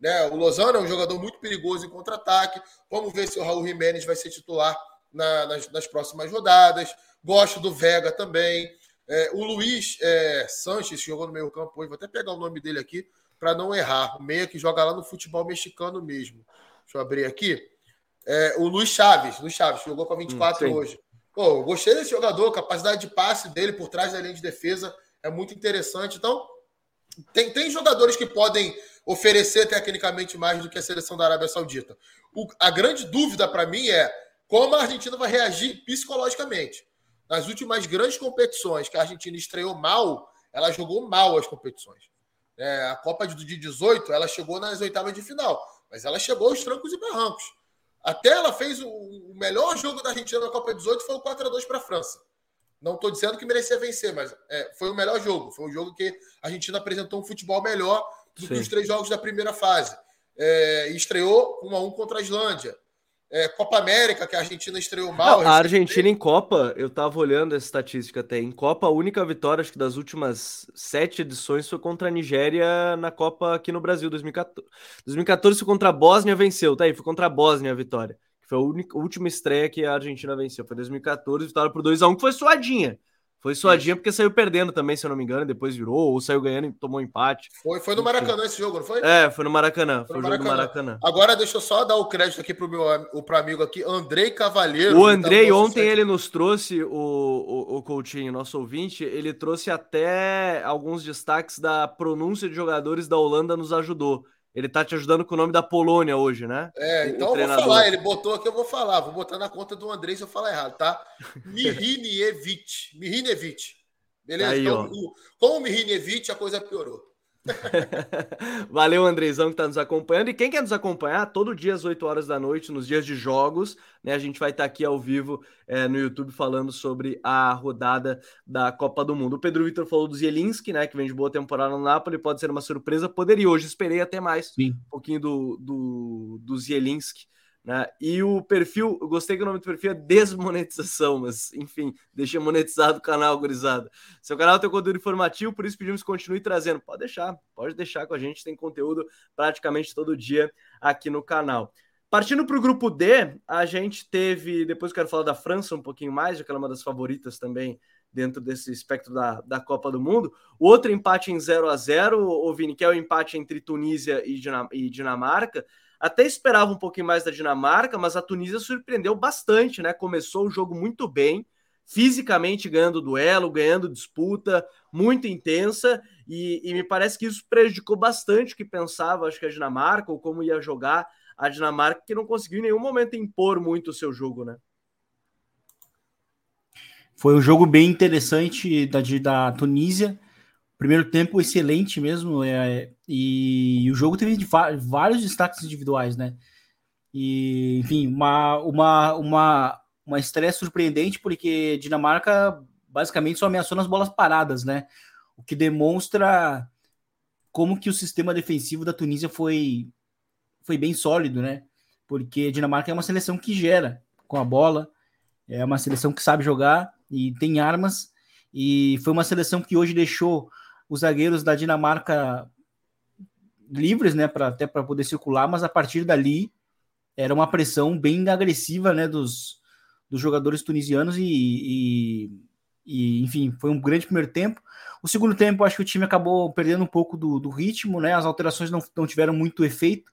Né? O Lozano é um jogador muito perigoso em contra-ataque. Vamos ver se o Raul Jiménez vai ser titular na, nas, nas, próximas rodadas. Gosto do Vega também. É, o Luiz é, Sanches jogou no meio campo hoje. Vou até pegar o nome dele aqui para não errar. O meia que joga lá no futebol mexicano mesmo. Deixa eu abrir aqui. É, o Luiz Chaves. Luiz Chaves jogou com a 24 hum, hoje. Pô, gostei desse jogador. Capacidade de passe dele por trás da linha de defesa é muito interessante. Então, tem, tem jogadores que podem oferecer tecnicamente mais do que a seleção da Arábia Saudita. O, a grande dúvida para mim é como a Argentina vai reagir psicologicamente. Nas últimas grandes competições que a Argentina estreou mal, ela jogou mal as competições. É, a Copa de 18, ela chegou nas oitavas de final, mas ela chegou aos trancos e barrancos. Até ela fez o, o melhor jogo da Argentina na Copa 18 foi o 4 a 2 para a França. Não estou dizendo que merecia vencer, mas é, foi o melhor jogo. Foi um jogo que a Argentina apresentou um futebol melhor do Sim. que os três jogos da primeira fase. É, estreou 1 a 1 contra a Islândia. É, Copa América, que a Argentina estreou mal. Não, a Argentina em Copa, eu estava olhando essa estatística até. Em Copa, a única vitória, acho que das últimas sete edições, foi contra a Nigéria na Copa aqui no Brasil, 2014. 2014 foi contra a Bósnia, venceu, tá aí, foi contra a Bósnia a vitória que foi a, única, a última estreia que a Argentina venceu. Foi 2014, vitória por 2x1, que foi suadinha. Foi suadinha porque saiu perdendo também, se eu não me engano, depois virou, ou saiu ganhando e tomou empate. Foi, foi no Maracanã esse jogo, não foi? É, foi no Maracanã. Foi, foi no Maracanã. Maracanã. Agora deixa eu só dar o crédito aqui pro meu o pro amigo aqui, Andrei Cavalheiro. O tá Andrei, tá ontem ele nos trouxe, o, o, o Coutinho, nosso ouvinte, ele trouxe até alguns destaques da pronúncia de jogadores da Holanda, nos ajudou. Ele tá te ajudando com o nome da Polônia hoje, né? É, então eu vou falar. Ele botou aqui, eu vou falar. Vou botar na conta do Andrei se eu falar errado, tá? Mihinievich. Mihinievich. Beleza? Aí, então, com o Mihinievich, a coisa piorou. Valeu, Andrezão, que está nos acompanhando. E quem quer nos acompanhar, todo dia às 8 horas da noite, nos dias de jogos, né? A gente vai estar tá aqui ao vivo é, no YouTube falando sobre a rodada da Copa do Mundo. O Pedro Vitor falou do Zielinski, né? Que vem de boa temporada no Napoli, pode ser uma surpresa. Poderia hoje, esperei até mais Sim. um pouquinho do, do, do Zielinski. Né? E o perfil, eu gostei que o nome do perfil é desmonetização, mas enfim, deixa monetizado o canal, gurizada. Seu canal tem conteúdo informativo, por isso pedimos que continue trazendo. Pode deixar, pode deixar com a gente, tem conteúdo praticamente todo dia aqui no canal. Partindo para o grupo D, a gente teve, depois quero falar da França um pouquinho mais, já que ela é uma das favoritas também dentro desse espectro da, da Copa do Mundo. O outro empate em 0 a 0 o Vini, que é o empate entre Tunísia e Dinamarca. Até esperava um pouquinho mais da Dinamarca, mas a Tunísia surpreendeu bastante, né? Começou o jogo muito bem, fisicamente ganhando duelo, ganhando disputa, muito intensa, e, e, me parece que isso prejudicou bastante o que pensava, acho que a Dinamarca, ou como ia jogar a Dinamarca, que não conseguiu em nenhum momento impor muito o seu jogo, né? Foi um jogo bem interessante da, da Tunísia. Primeiro tempo excelente mesmo, é, e, o jogo teve vários destaques individuais, né? E, enfim, uma, uma, uma, uma estreia surpreendente, porque Dinamarca basicamente só ameaçou nas bolas paradas, né? O que demonstra como que o sistema defensivo da Tunísia foi foi bem sólido, né? Porque Dinamarca é uma seleção que gera com a bola, é uma seleção que sabe jogar e tem armas, e foi uma seleção que hoje deixou os zagueiros da Dinamarca livres, né, para até para poder circular, mas a partir dali era uma pressão bem agressiva, né, dos, dos jogadores tunisianos e, e, e, enfim, foi um grande primeiro tempo. O segundo tempo, acho que o time acabou perdendo um pouco do, do ritmo, né, as alterações não, não tiveram muito efeito,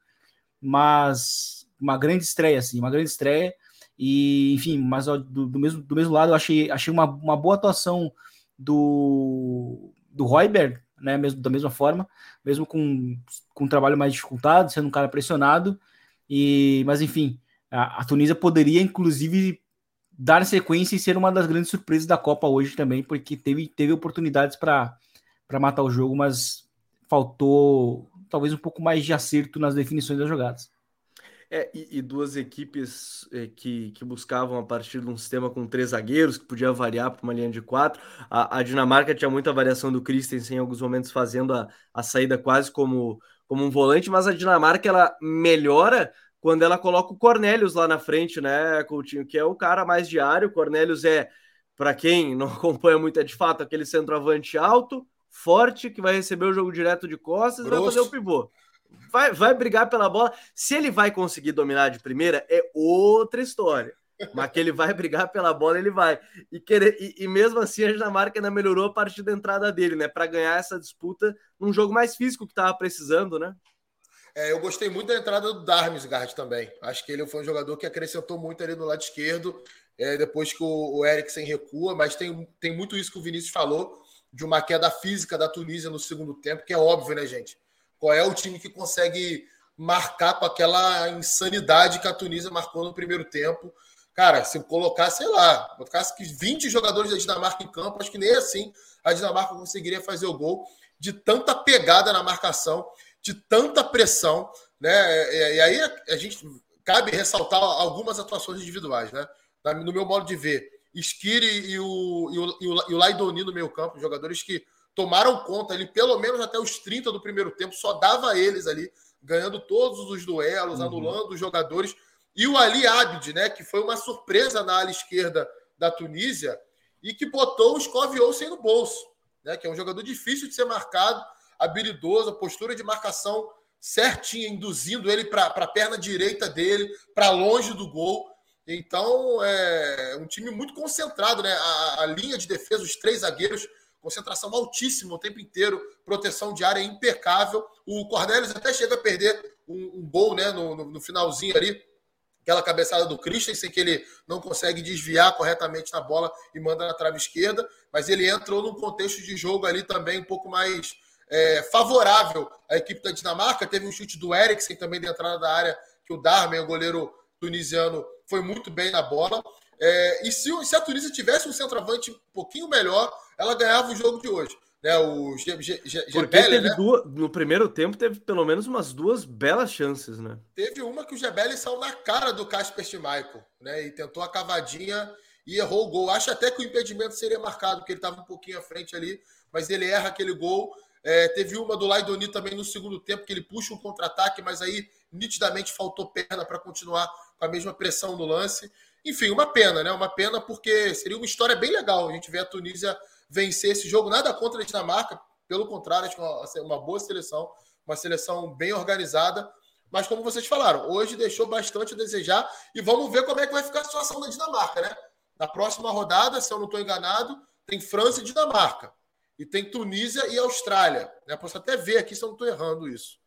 mas uma grande estreia, assim, uma grande estreia. E, enfim, mas do, do mesmo, do mesmo lado, eu achei, achei uma, uma boa atuação do, do Royberg, né? Mesmo, da mesma forma, mesmo com, com um trabalho mais dificultado, sendo um cara pressionado. E, mas enfim, a, a Tunísia poderia, inclusive, dar sequência e ser uma das grandes surpresas da Copa hoje também, porque teve, teve oportunidades para matar o jogo, mas faltou talvez um pouco mais de acerto nas definições das jogadas. É, e, e, duas equipes é, que, que buscavam a partir de um sistema com três zagueiros, que podia variar para uma linha de quatro. A, a, Dinamarca tinha muita variação do Christensen em alguns momentos, fazendo a, a saída quase como, como um volante, mas a Dinamarca ela melhora quando ela coloca o Cornelius lá na frente, né, Coutinho, que é o cara mais diário. O Cornelius é, para quem não acompanha muito, é de fato aquele centroavante alto, forte, que vai receber o jogo direto de costas Grosso. e vai fazer o pivô vai, vai brigar pela bola. Se ele vai conseguir dominar de primeira, é outra história. Mas que ele vai brigar pela bola, ele vai. E, querer, e, e mesmo assim, a Dinamarca ainda melhorou a partir da entrada dele, né? Para ganhar essa disputa num jogo mais físico que estava precisando, né? É, eu gostei muito da entrada do Darmsgaard também. Acho que ele foi um jogador que acrescentou muito ali no lado esquerdo, é, depois que o, o Eriksen recua, mas tem, tem muito isso que o Vinícius falou, de uma queda física da Tunísia no segundo tempo, que é óbvio, né, gente? Qual é o time que consegue marcar com aquela insanidade que a Tunísia marcou no primeiro tempo? Cara, se colocar, sei lá, colocasse 20 jogadores da Dinamarca em campo, acho que nem assim a Dinamarca conseguiria fazer o gol de tanta pegada na marcação, de tanta pressão, né? E aí a gente cabe ressaltar algumas atuações individuais, né? No meu modo de ver, Skiri e o, e o, e o Laidoni no meio campo, jogadores que tomaram conta ali, pelo menos até os 30 do primeiro tempo, só dava eles ali, ganhando todos os duelos, uhum. anulando os jogadores. E o Ali Abid, né, que foi uma surpresa na ala esquerda da Tunísia e que botou o Skov Olsen no bolso, né, que é um jogador difícil de ser marcado, habilidoso, postura de marcação certinha, induzindo ele para a perna direita dele, para longe do gol. Então, é um time muito concentrado, né? A, a linha de defesa, os três zagueiros concentração altíssima o tempo inteiro, proteção de área impecável. O Cornelius até chega a perder um, um gol né, no, no, no, finalzinho ali, aquela cabeçada do Christensen, que ele não consegue desviar corretamente na bola e manda na trave esquerda, mas ele entrou num contexto de jogo ali também um pouco mais é, favorável à equipe da Dinamarca. Teve um chute do Eriksen também de entrada da área, que o Darmen, o goleiro tunisiano, foi muito bem na bola. É, e se, se, a Tunísia tivesse um centroavante um pouquinho melhor, ela ganhava o jogo de hoje. Né? O G, G, G, Porque teve né? duas, no primeiro tempo teve pelo menos umas duas belas chances, né? Teve uma que o Gebelli saiu na cara do Casper Schmeichel, né? E tentou a cavadinha e errou o gol. Acho até que o impedimento seria marcado, porque ele estava um pouquinho à frente ali, mas ele erra aquele gol. É, teve uma do Laidoni também no segundo tempo, que ele puxa um contra-ataque, mas aí nitidamente faltou perna para continuar com a mesma pressão no lance. Enfim, uma pena, né? Uma pena porque seria uma história bem legal a gente ver a Tunísia vencer esse jogo. Nada contra a Dinamarca, pelo contrário, acho que é assim, uma boa seleção, uma seleção bem organizada. Mas como vocês falaram, hoje deixou bastante a desejar e vamos ver como é que vai ficar a situação da Dinamarca, né? Na próxima rodada, se eu não estou enganado, tem França e Dinamarca. E tem Tunísia e Austrália. Né? Posso até ver aqui se eu não estou errando isso.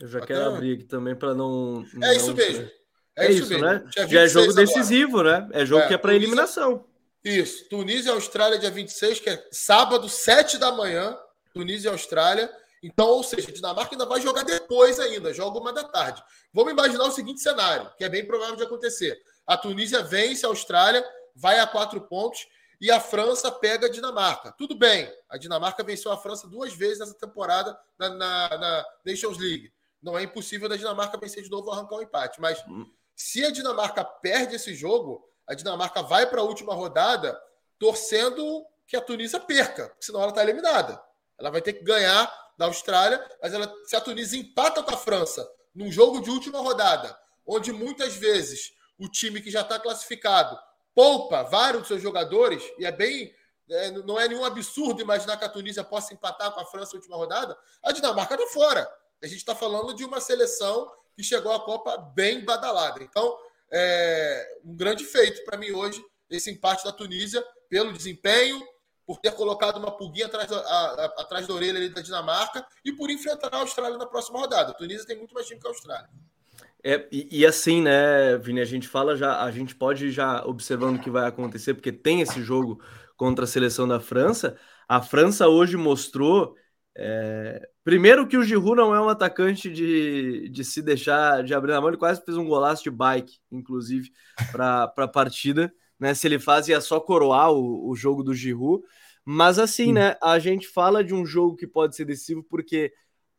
Eu já até... quero abrir aqui também para não, não. É isso mesmo. É, é isso, mesmo. né? Já é jogo decisivo, agora. né? É jogo é, que é para eliminação. Isso. Tunísia e Austrália, dia 26, que é sábado, 7 da manhã. Tunísia e Austrália. Então, ou seja, a Dinamarca ainda vai jogar depois ainda, joga uma da tarde. Vamos imaginar o seguinte cenário, que é bem provável de acontecer. A Tunísia vence a Austrália, vai a quatro pontos, e a França pega a Dinamarca. Tudo bem, a Dinamarca venceu a França duas vezes nessa temporada na, na, na Nations League. Não é impossível da Dinamarca vencer de novo arrancar um empate, mas hum. Se a Dinamarca perde esse jogo, a Dinamarca vai para a última rodada torcendo que a Tunísia perca, senão ela está eliminada. Ela vai ter que ganhar da Austrália, mas ela, se a Tunísia empata com a França num jogo de última rodada, onde muitas vezes o time que já está classificado poupa vários dos seus jogadores, e é bem. É, não é nenhum absurdo imaginar que a Tunísia possa empatar com a França na última rodada, a Dinamarca está fora. A gente está falando de uma seleção que chegou à Copa bem badalada. Então, é um grande feito para mim hoje esse empate da Tunísia pelo desempenho, por ter colocado uma pulguinha atrás, a, a, atrás da orelha da Dinamarca e por enfrentar a Austrália na próxima rodada. A Tunísia tem muito mais time que a Austrália. É, e, e, assim, né, Vini, a gente fala já, a gente pode já observando o que vai acontecer, porque tem esse jogo contra a seleção da França. A França hoje mostrou, é, primeiro, que o Giroud não é um atacante de, de se deixar de abrir na mão, ele quase fez um golaço de bike, inclusive, para a partida. Né, se ele faz, ia só coroar o, o jogo do Giroud. Mas assim, né, a gente fala de um jogo que pode ser decisivo porque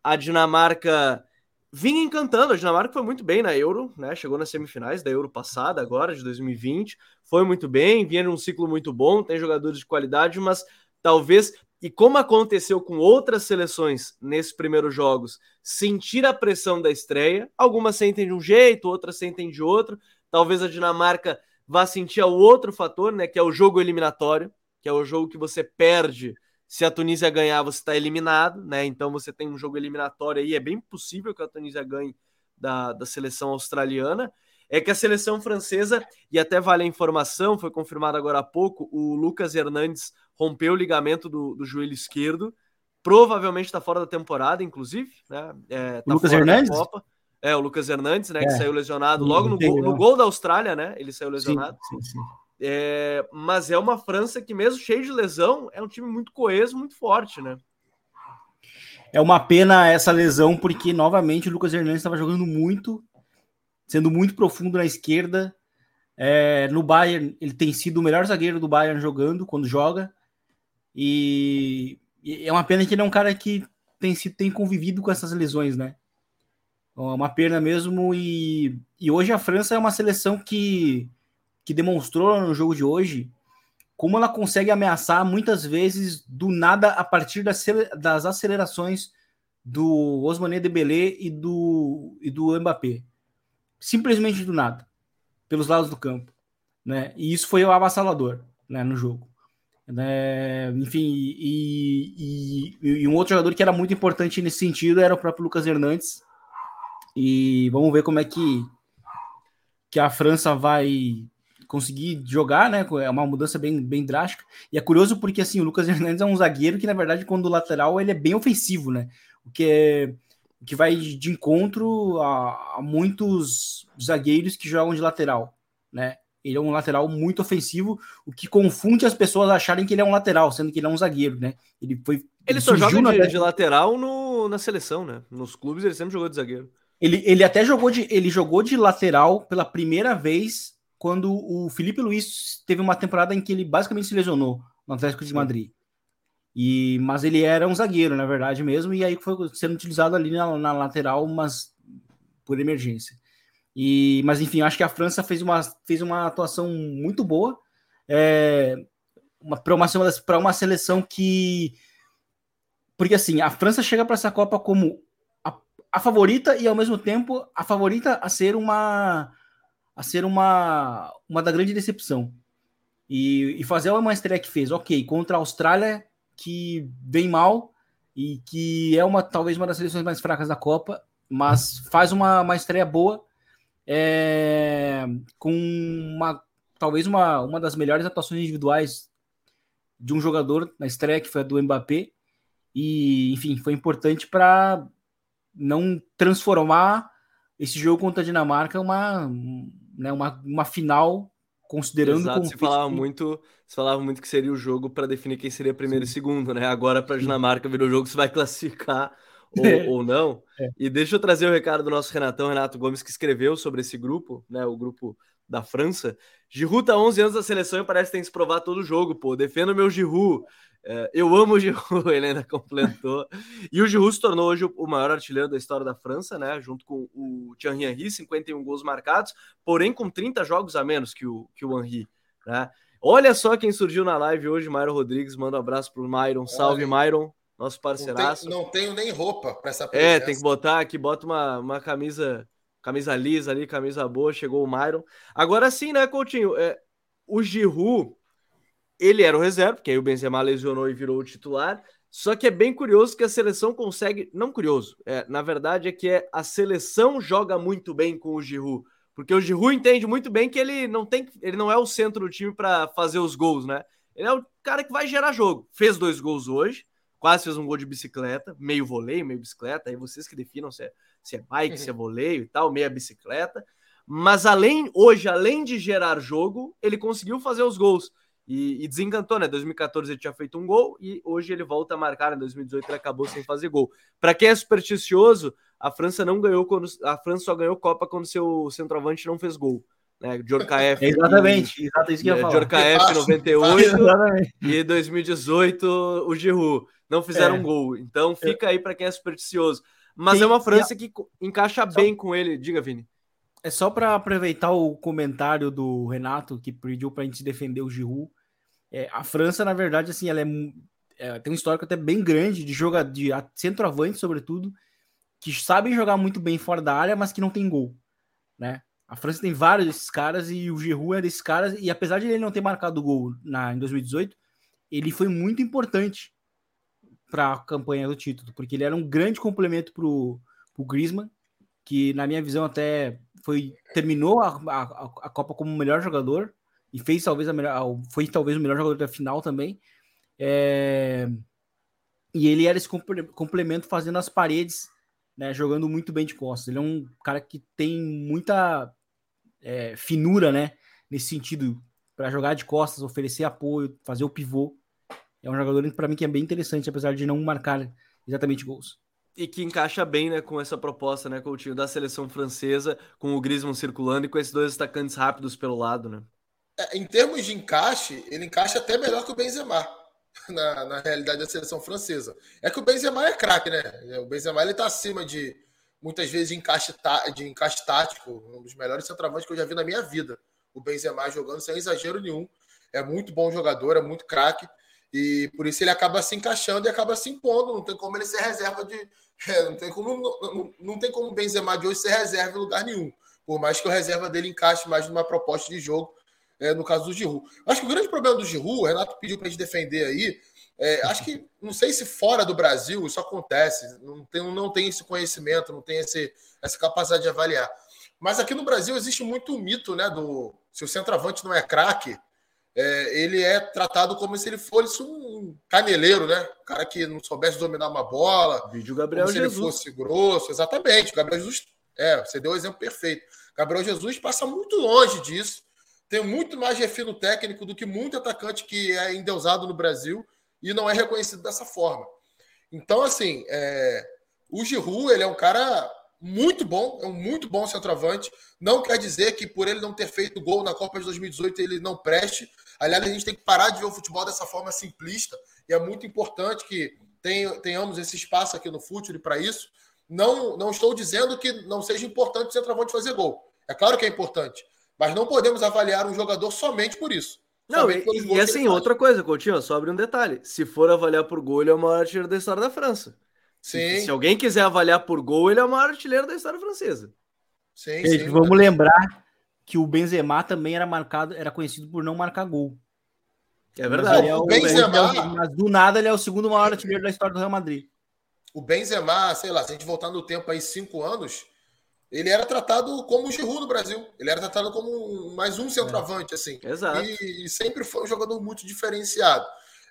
a Dinamarca vinha encantando. A Dinamarca foi muito bem na Euro, né? Chegou nas semifinais da Euro passada, agora de 2020. Foi muito bem, vinha num ciclo muito bom, tem jogadores de qualidade, mas talvez, e como aconteceu com outras seleções nesses primeiros jogos, sentir a pressão da estreia. Algumas sentem de um jeito, outras sentem de outro. Talvez a Dinamarca vá sentir o outro fator, né? Que é o jogo eliminatório, que é o jogo que você perde se a Tunísia ganhar, você está eliminado, né? Então você tem um jogo eliminatório aí, é bem possível que a Tunísia ganhe da, da seleção australiana. É que a seleção francesa, e até vale a informação, foi confirmado agora há pouco, o Lucas Hernandes rompeu o ligamento do, do joelho esquerdo, provavelmente está fora da temporada, inclusive, né? É, tá Lucas Hernandes? É, o Lucas Hernandes, né? É. Que saiu lesionado logo no gol, no gol, da Austrália, né? Ele saiu lesionado. Sim, sim, sim. É, mas é uma França que, mesmo cheio de lesão, é um time muito coeso, muito forte, né? É uma pena essa lesão, porque novamente o Lucas Hernandes estava jogando muito, sendo muito profundo na esquerda. É, no Bayern, ele tem sido o melhor zagueiro do Bayern jogando quando joga. E, e é uma pena que ele é um cara que tem, tem convivido com essas lesões, né? É uma pena mesmo. E, e hoje a França é uma seleção que que demonstrou no jogo de hoje como ela consegue ameaçar muitas vezes do nada a partir das, das acelerações do Osmane Dembélé e do, e do Mbappé. Simplesmente do nada, pelos lados do campo. Né? E isso foi o avassalador né, no jogo. Né? Enfim, e, e, e, um outro jogador que era muito importante nesse sentido era o próprio Lucas Hernandes. E vamos ver como é que, que a França vai conseguir jogar, né? É uma mudança bem, bem drástica. E é curioso porque assim, o Lucas Hernandes é um zagueiro que, na verdade, quando lateral, ele é bem ofensivo, né? O que é que vai de encontro a, a, muitos zagueiros que jogam de lateral, né? Ele é um lateral muito ofensivo, o que confunde as pessoas acharem que ele é um lateral, sendo que ele é um zagueiro, né? Ele foi. Ele, ele só joga de, de, lateral no, na seleção, né? Nos clubes ele sempre jogou de zagueiro. Ele, ele até jogou de, ele jogou de lateral pela primeira vez quando o Felipe Luiz teve uma temporada em que ele basicamente se lesionou no Atlético de Madrid. E, mas ele era um zagueiro, na verdade mesmo, e aí foi sendo utilizado ali na, na lateral, mas por emergência. E, mas enfim, acho que a França fez uma, fez uma atuação muito boa é, para uma, uma, uma seleção que. Porque assim, a França chega para essa Copa como a, a favorita e ao mesmo tempo a favorita a ser uma a ser uma, uma da grande decepção. E, e fazer uma estreia que fez, ok, contra a Austrália, que vem mal e que é uma talvez uma das seleções mais fracas da Copa, mas faz uma, uma estreia boa, é, com uma talvez uma, uma das melhores atuações individuais de um jogador na estreia, que foi a do Mbappé. E, enfim, foi importante para não transformar esse jogo contra a Dinamarca uma, né, uma, uma final considerando Exato, se falava muito se falava muito que seria o jogo para definir quem seria primeiro Sim. e segundo né? Agora para a Dinamarca virou o jogo se vai classificar ou, é. ou não. É. e deixa eu trazer o recado do nosso Renatão Renato Gomes que escreveu sobre esse grupo né? O grupo da França. Giroud tá 11 anos da seleção e parece que tem que se provar todo jogo pô. Defenda o meu Giroud eu amo o Giroud, ele ainda completou. E o Giroud se tornou hoje o maior artilheiro da história da França, né? Junto com o Thierry Henry, 51 gols marcados, porém com 30 jogos a menos que o, que o Henry, né? Olha só quem surgiu na live hoje, Myron Rodrigues. Manda um abraço pro Myron. Salve, Myron. nosso parceiraço. Não, tenho nem roupa para essa presença. É, tem que botar aqui, bota uma, uma camisa camisa lisa ali, camisa boa, chegou o Myron. Agora sim, né, Coutinho? É, o Giroud, ele era o reserva, porque aí o Benzema lesionou e virou o titular. Só que é bem curioso que a seleção consegue, não curioso, é, na verdade é que é, a seleção joga muito bem com o Giroud, porque o Giroud entende muito bem que ele não tem, ele não é o centro do time para fazer os gols, né? Ele é o cara que vai gerar jogo. Fez dois gols hoje, quase fez um gol de bicicleta, meio voleio, meio bicicleta, aí vocês que definam se é, se é bike, se é voleio e tal, meia bicicleta. Mas além, hoje, além de gerar jogo, ele conseguiu fazer os gols. E, e, desencantou, né? 2014 ele tinha feito um gol e hoje ele volta a marcar. Em 2018 ele acabou sem fazer gol. Para quem é supersticioso, a França não ganhou quando a França só ganhou Copa quando seu centroavante não fez gol. Né? Djorkaeff. exatamente, e, exatamente isso que eu ia falar. Djorkaeff 98 e 2018 o Giroud não fizeram é. um gol. Então fica aí para quem é supersticioso. Mas Sim, é uma França a... que encaixa só... bem com ele. Diga, Vini. É só para aproveitar o comentário do Renato, que pediu para a gente defender o Giroud. É, a França, na verdade, assim, ela é, é, tem um histórico até bem grande de jogar de centroavante, sobretudo, que sabem jogar muito bem fora da área, mas que não tem gol, né? A França tem vários desses caras e o Giroud é desses caras e apesar de ele não ter marcado gol na em 2018, ele foi muito importante para a campanha do título, porque ele era um grande complemento para o Griezmann, que na minha visão até foi terminou a, a, a Copa como o melhor jogador e fez talvez a melhor, foi talvez o melhor jogador da final também. É, e ele era esse complemento fazendo as paredes, né, jogando muito bem de costas. Ele é um cara que tem muita é, finura, né, nesse sentido, para jogar de costas, oferecer apoio, fazer o pivô. É um jogador para mim que é bem interessante, apesar de não marcar exatamente gols. E que encaixa bem, né, com essa proposta, né, Coutinho, da seleção francesa, com o Griezmann circulando e com esses dois atacantes rápidos pelo lado, né? É, em termos de encaixe, ele encaixa até melhor que o Benzema, na, na realidade da seleção francesa. É que o Benzema é craque, né? O Benzema ele tá acima de, muitas vezes, de encaixe, tá, de encaixe tático, um dos melhores centroavantes que eu já vi na minha vida. O Benzema jogando sem exagero nenhum. É muito bom jogador, é muito craque. E por isso ele acaba se encaixando e acaba se impondo. Não tem como ele ser reserva de. É, não, tem como, não, não tem como o Benzema de hoje ser reserva em lugar nenhum. Por mais que o reserva dele encaixe mais numa proposta de jogo, é, no caso do Giroud. Acho que o grande problema do Giroud, o Renato pediu para a gente defender aí. É, acho que, não sei se fora do Brasil isso acontece, não tem, não tem esse conhecimento, não tem esse, essa capacidade de avaliar. Mas aqui no Brasil existe muito o mito, né? Do se o centroavante não é craque, é, ele é tratado como se ele fosse um caneleiro, né? Um cara que não soubesse dominar uma bola. Vídeo Gabriel como Jesus. se ele fosse grosso. Exatamente. O Gabriel Jesus, é, você deu o exemplo perfeito. Gabriel Jesus passa muito longe disso. Tem muito mais refino técnico do que muito atacante que é endeusado no Brasil e não é reconhecido dessa forma. Então, assim, é, o Giroud, ele é um cara muito bom, é um muito bom centroavante. Não quer dizer que por ele não ter feito gol na Copa de 2018 ele não preste. Aliás, a gente tem que parar de ver o futebol dessa forma simplista e é muito importante que tenhamos esse espaço aqui no futebol para isso. Não, não estou dizendo que não seja importante o centroavante fazer gol. É claro que é importante, mas não podemos avaliar um jogador somente por isso. Não, e, e assim, outra coisa, Coutinho, só abre um detalhe. Se for avaliar por gol, ele é o maior artilheiro da história da França. Sim. Se, se alguém quiser avaliar por gol, ele é o maior artilheiro da história francesa. Sim, sim, vamos lembrar que o Benzema também era marcado, era conhecido por não marcar gol. É verdade. É o, o Benzema, é mas do nada ele é o segundo maior artilheiro da história do Real Madrid. O Benzema, sei lá, se a gente voltar no tempo aí cinco anos, ele era tratado como o Giroud no Brasil. Ele era tratado como mais um centroavante, é. assim. Exato. E, e, sempre foi um jogador muito diferenciado.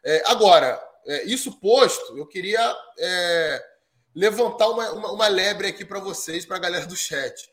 É, agora, é, isso posto, eu queria é, levantar uma, uma, uma lebre aqui para vocês, para a galera do chat.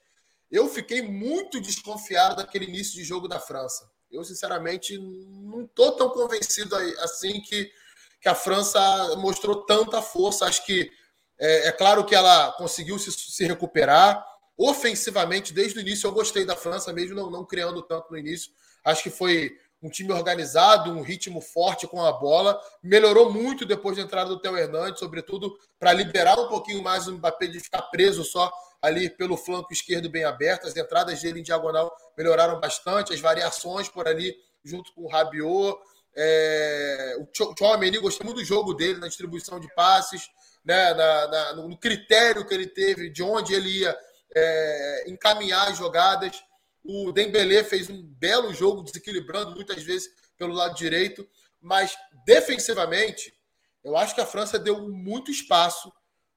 Eu fiquei muito desconfiado daquele início de jogo da França. Eu, sinceramente, não estou tão convencido assim que, que a França mostrou tanta força. Acho que é, é claro que ela conseguiu se, se, recuperar. Ofensivamente, desde o início, eu gostei da França, mesmo não, não criando tanto no início. Acho que foi um time organizado, um ritmo forte com a bola. Melhorou muito depois da entrada do Theo Hernandes, sobretudo para liberar um pouquinho mais o Mbappé de ficar preso só ali pelo flanco esquerdo bem aberto. As entradas dele em diagonal melhoraram bastante, as variações por ali junto com o Rabiot. É, o Tchouameni, gostei muito do jogo dele, na distribuição de passes, né, na, na, no critério que ele teve, de onde ele ia é, encaminhar as jogadas. O Dembélé fez um belo jogo, desequilibrando muitas vezes pelo lado direito, mas defensivamente, eu acho que a França deu muito espaço,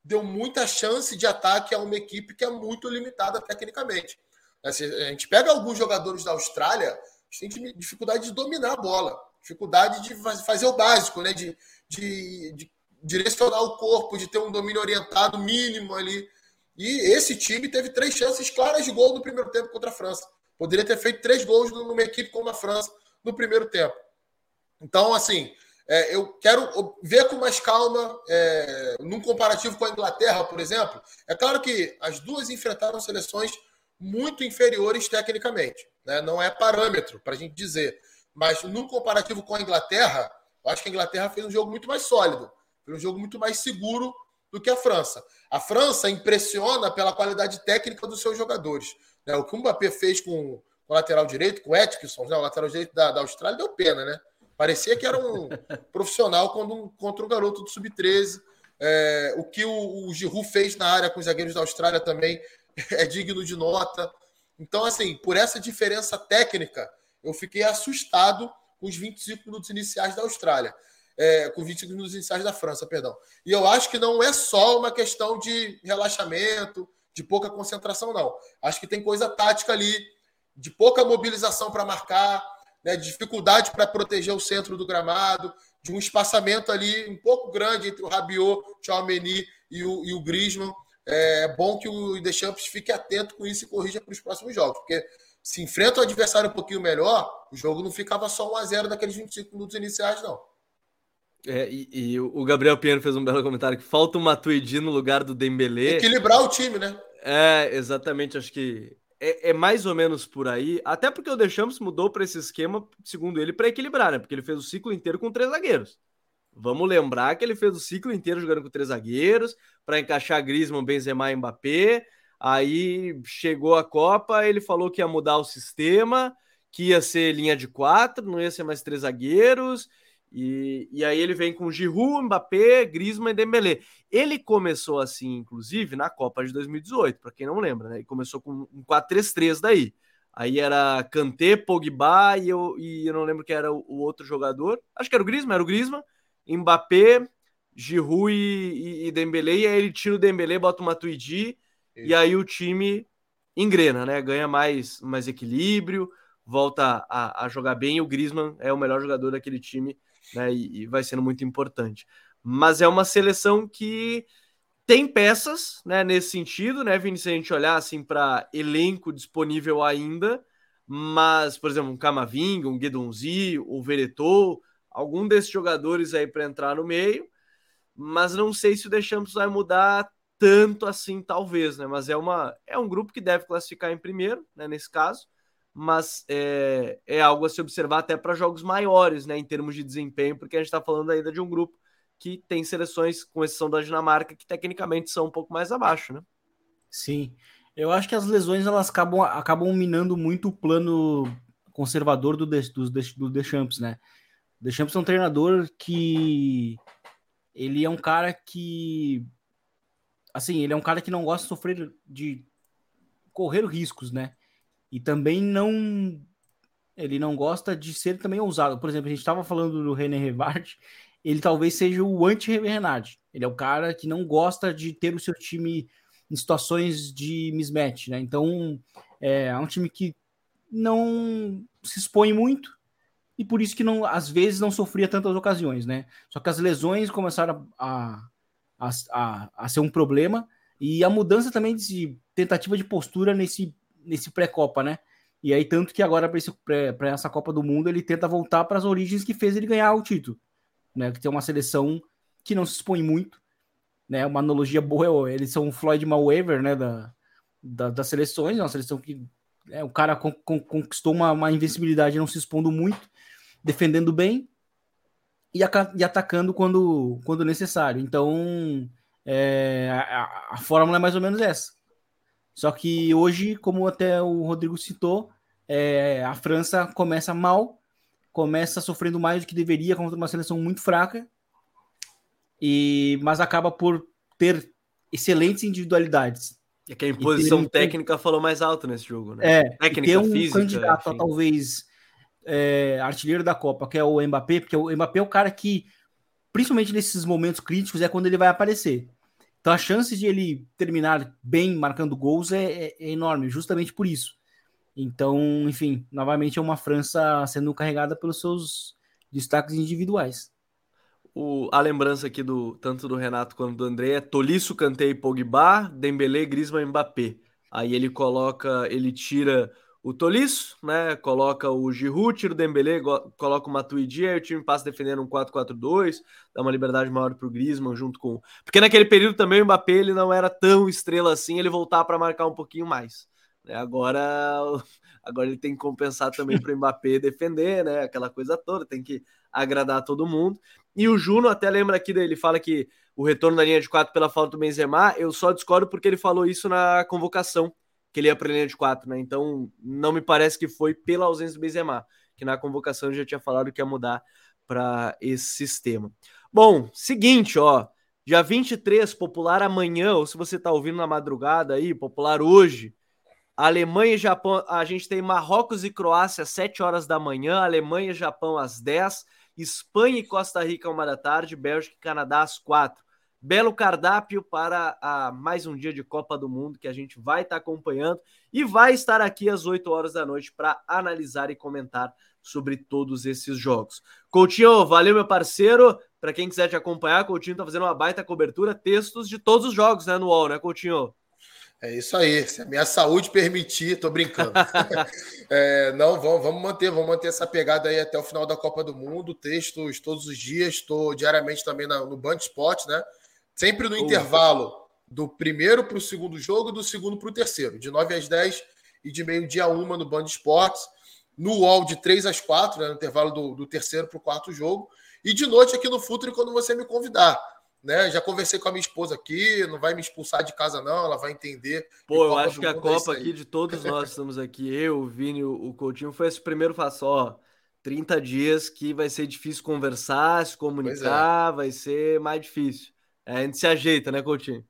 deu muita chance de ataque a uma equipe que é muito limitada tecnicamente. A gente pega alguns jogadores da Austrália, tem dificuldade de dominar a bola, dificuldade de fazer o básico, né? de, de, de direcionar o corpo, de ter um domínio orientado mínimo ali. E esse time teve três chances claras de gol no primeiro tempo contra a França. Poderia ter feito três gols numa equipe como a França no primeiro tempo. Então, assim, é, eu quero ver com mais calma, é, num comparativo com a Inglaterra, por exemplo. É claro que as duas enfrentaram seleções muito inferiores tecnicamente. Né? Não é parâmetro para a gente dizer. Mas no comparativo com a Inglaterra, eu acho que a Inglaterra fez um jogo muito mais sólido. Foi um jogo muito mais seguro do que a França. A França impressiona pela qualidade técnica dos seus jogadores. Né? O que o Mbappé fez com, o lateral direito, com o Atkinson, né? o lateral direito da, da Austrália, deu pena, né? Parecia que era um profissional quando, contra um garoto do Sub-13. É, o que o, o Giroud fez na área com os zagueiros da Austrália também é digno de nota. Então, assim, por essa diferença técnica, eu fiquei assustado com os 25 minutos iniciais da Austrália. É, com 25 minutos iniciais da França, perdão. E eu acho que não é só uma questão de relaxamento, de pouca concentração, não. Acho que tem coisa tática ali, de pouca mobilização para marcar, né, de dificuldade para proteger o centro do gramado, de um espaçamento ali um pouco grande entre o Rabiot, o e o, e o Griezmann. É bom que o Deschamps fique atento com isso e corrija para os próximos jogos, porque se enfrenta o adversário um pouquinho melhor, o jogo não ficava só 1 a 0 naqueles 25 minutos iniciais, não. É, e, e, o Gabriel Pinheiro fez um belo comentário que falta o Matuidi no lugar do Dembélé. Equilibrar o time, né? É, exatamente. Acho que é, é, mais ou menos por aí. Até porque o Deschamps mudou para esse esquema, segundo ele, para equilibrar, né? Porque ele fez o ciclo inteiro com três zagueiros. Vamos lembrar que ele fez o ciclo inteiro jogando com três zagueiros para encaixar Griezmann, Benzema e Mbappé. Aí chegou a Copa, ele falou que ia mudar o sistema, que ia ser linha de quatro, não ia ser mais três zagueiros. E, e aí ele vem com Giroud, Mbappé, Griezmann e Dembélé. Ele começou assim, inclusive, na Copa de 2018, para quem não lembra, né? Ele começou com um 4-3-3 daí. Aí era Kanté, Pogba e eu, e eu não lembro quem era o, o, outro jogador. Acho que era o Griezmann, era o Griezmann, Mbappé, Giroud e, e, e Dembélé. E aí ele tira o Dembélé, bota o Matuidi e aí o time engrena, né? Ganha mais, mais equilíbrio, volta a, a jogar bem. E o Griezmann é o melhor jogador daquele time né? E, e, vai sendo muito importante. Mas é uma seleção que tem peças, né? Nesse sentido, né, Vini? Se a gente olhar assim para elenco disponível ainda, mas, por exemplo, um Camavinga, um Guedonzi, o Veretou, algum desses jogadores aí para entrar no meio, mas não sei se o Deschamps vai mudar tanto assim, talvez, né? Mas é uma é um grupo que deve classificar em primeiro, né? Nesse caso, mas é, é algo a se observar até para jogos maiores, né, em termos de desempenho, porque a gente está falando ainda de um grupo que tem seleções, com exceção da Dinamarca, que tecnicamente são um pouco mais abaixo, né? Sim, eu acho que as lesões elas acabam, acabam minando muito o plano conservador do, do, do Deschamps, né? Deschamps é um treinador que ele é um cara que assim, ele é um cara que não gosta de sofrer de correr riscos, né? E também não. Ele não gosta de ser também ousado. Por exemplo, a gente estava falando do René Revard, ele talvez seja o anti-Renard. Ele é o cara que não gosta de ter o seu time em situações de mismatch, né? Então, é, é um time que não se expõe muito e por isso que não, às vezes não sofria tantas ocasiões, né? Só que as lesões começaram a, a, a, a ser um problema e a mudança também de tentativa de postura nesse nesse pré-copa, né? E aí, tanto que agora, para essa Copa do Mundo, ele tenta voltar para as origens que fez ele ganhar o título. Né? Que tem uma seleção que não se expõe muito. Né? Uma analogia boa, eles são o Floyd Mayweather né? da, da, das seleções, é uma seleção que é, o cara con, con, conquistou uma, uma invencibilidade não se expondo muito, defendendo bem e, a, e atacando quando, quando necessário. Então, é, a, a fórmula é mais ou menos essa. Só que hoje, como até o Rodrigo citou, é, a França começa mal começa sofrendo mais do que deveria contra uma seleção muito fraca, e mas acaba por ter excelentes individualidades. É que a imposição um... técnica falou mais alto nesse jogo, né? É, técnica ter um física, candidato a talvez é, artilheiro da Copa, que é o Mbappé, porque o Mbappé é o cara que, principalmente nesses momentos críticos, é quando ele vai aparecer. Então a chance de ele terminar bem marcando gols é, é, é enorme, justamente por isso. Então, enfim, novamente é uma França sendo carregada pelos seus destaques individuais. O, a lembrança aqui do tanto do Renato quanto do André é Tolisso, Kanté e Pogba, Dembélé, Griezmann, Mbappé. Aí ele coloca, ele tira o Tolisso, né? Coloca o Giroud, tira o Dembélé, coloca o Matuidi, aí o time passa defendendo um 4-4-2, dá uma liberdade maior para o Griezmann junto com... Porque naquele período também o Mbappé ele não era tão estrela assim, ele voltar para marcar um pouquinho mais. Né? Agora, agora ele tem que compensar também para o Mbappé defender, né? Aquela coisa toda, tem que agradar todo mundo. E o Juno até lembra aqui dele, fala que o retorno da linha de quatro pela falta do Benzema, eu só discordo porque ele falou isso na convocação que ele ia para a linha de quatro, né? Então não me parece que foi pela ausência do Benzema, que na convocação já tinha falado que ia mudar para esse sistema. Bom, seguinte, ó, dia 23, popular amanhã, ou se você está ouvindo na madrugada aí, popular hoje, Alemanha e Japão, a gente tem Marrocos e Croácia às 7 horas da manhã, Alemanha e Japão às 10, Espanha e Costa Rica uma da tarde, Bélgica e Canadá às 4 belo cardápio para a, mais um dia de Copa do Mundo que a gente vai estar tá acompanhando e vai estar aqui às 8 horas da noite para analisar e comentar sobre todos esses jogos. Coutinho, valeu meu parceiro. Para quem quiser te acompanhar, Coutinho tá fazendo uma baita cobertura, textos de todos os jogos, né, no UOL, né, Coutinho? É isso aí. Se a minha saúde permitir, tô brincando. é, não, vamos, vamos manter, vamos manter essa pegada aí até o final da Copa do Mundo. Textos todos os dias, estou diariamente também na, no Band Esporte, né? Sempre no intervalo do primeiro para o segundo jogo, do segundo para o terceiro, de 9 às 10 e de meio-dia a uma no Band Esportes, no UOL de 3 às 4, né, no intervalo do, do terceiro para o quarto jogo, e de noite aqui no Futre quando você me convidar. Né? Já conversei com a minha esposa aqui, não vai me expulsar de casa, não, ela vai entender. Pô, eu acho que a é Copa é aqui, de todos nós estamos aqui, eu, o Vini, o Coutinho, foi esse primeiro faço, ó. 30 dias que vai ser difícil conversar, se comunicar, é. vai ser mais difícil. É, a gente se ajeita, né, Coutinho?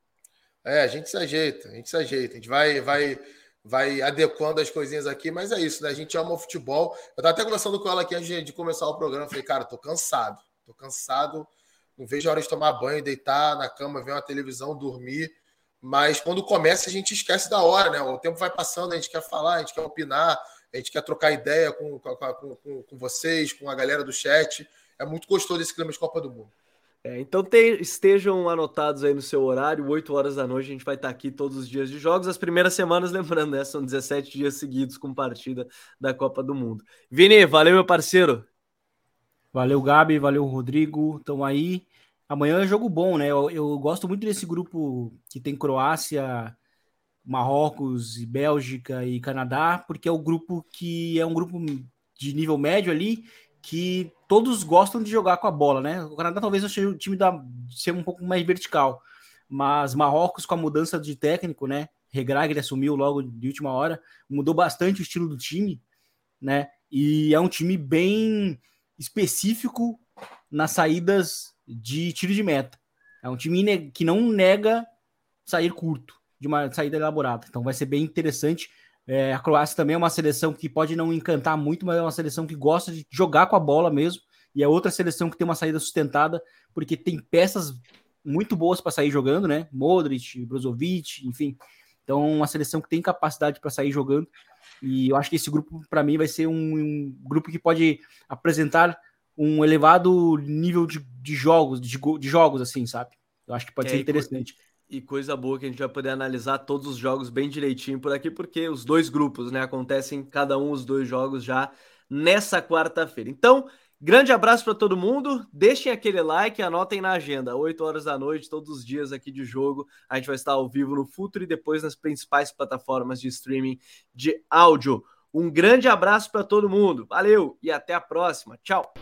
É, a gente se ajeita, a gente se ajeita. A gente vai, vai, vai adequando as coisinhas aqui, mas é isso, né? A gente ama o futebol. Eu estava até conversando com ela aqui antes de começar o programa. Falei, cara, tô cansado, tô cansado. Não vejo a hora de tomar banho, deitar na cama, ver uma televisão, dormir. Mas quando começa, a gente esquece da hora, né? O tempo vai passando, a gente quer falar, a gente quer opinar, a gente quer trocar ideia com, com, com, com vocês, com a galera do chat. É muito gostoso esse clima de Copa do Mundo. É, então te, estejam anotados aí no seu horário, 8 horas da noite, a gente vai estar aqui todos os dias de jogos. As primeiras semanas, lembrando, né, são 17 dias seguidos com partida da Copa do Mundo. Vini, valeu, meu parceiro. Valeu, Gabi, valeu, Rodrigo. Estão aí. Amanhã é jogo bom, né? Eu, eu, gosto muito desse grupo que tem Croácia, Marrocos, Bélgica e Canadá, porque é o grupo que é um grupo de nível médio ali que todos gostam de jogar com a bola, né? O Canadá talvez seja o time da ser um pouco mais vertical, mas Marrocos com a mudança de técnico, né? Regragre assumiu logo de última hora, mudou bastante o estilo do time, né? E é um time bem específico nas saídas de tiro de meta. É um time que não nega sair curto, de uma saída elaborada. Então vai ser bem interessante é, a Croácia também é uma seleção que pode não encantar muito, mas é uma seleção que gosta de jogar com a bola mesmo. E é outra seleção que tem uma saída sustentada, porque tem peças muito boas para sair jogando, né? Modric, Brozovic, enfim. Então, uma seleção que tem capacidade para sair jogando. E eu acho que esse grupo, para mim, vai ser um, um, grupo que pode apresentar um elevado nível de, de jogos, de, de, jogos, assim, sabe? Eu acho que pode é, ser interessante e coisa boa que a gente vai poder analisar todos os jogos bem direitinho por aqui, porque os dois grupos, né, acontecem cada um os dois jogos já nessa quarta-feira. Então, grande abraço para todo mundo. Deixem aquele like, anotem na agenda, 8 horas da noite, todos os dias aqui de jogo. A gente vai estar ao vivo no Futuro e depois nas principais plataformas de streaming de áudio. Um grande abraço para todo mundo. Valeu e até a próxima. Tchau.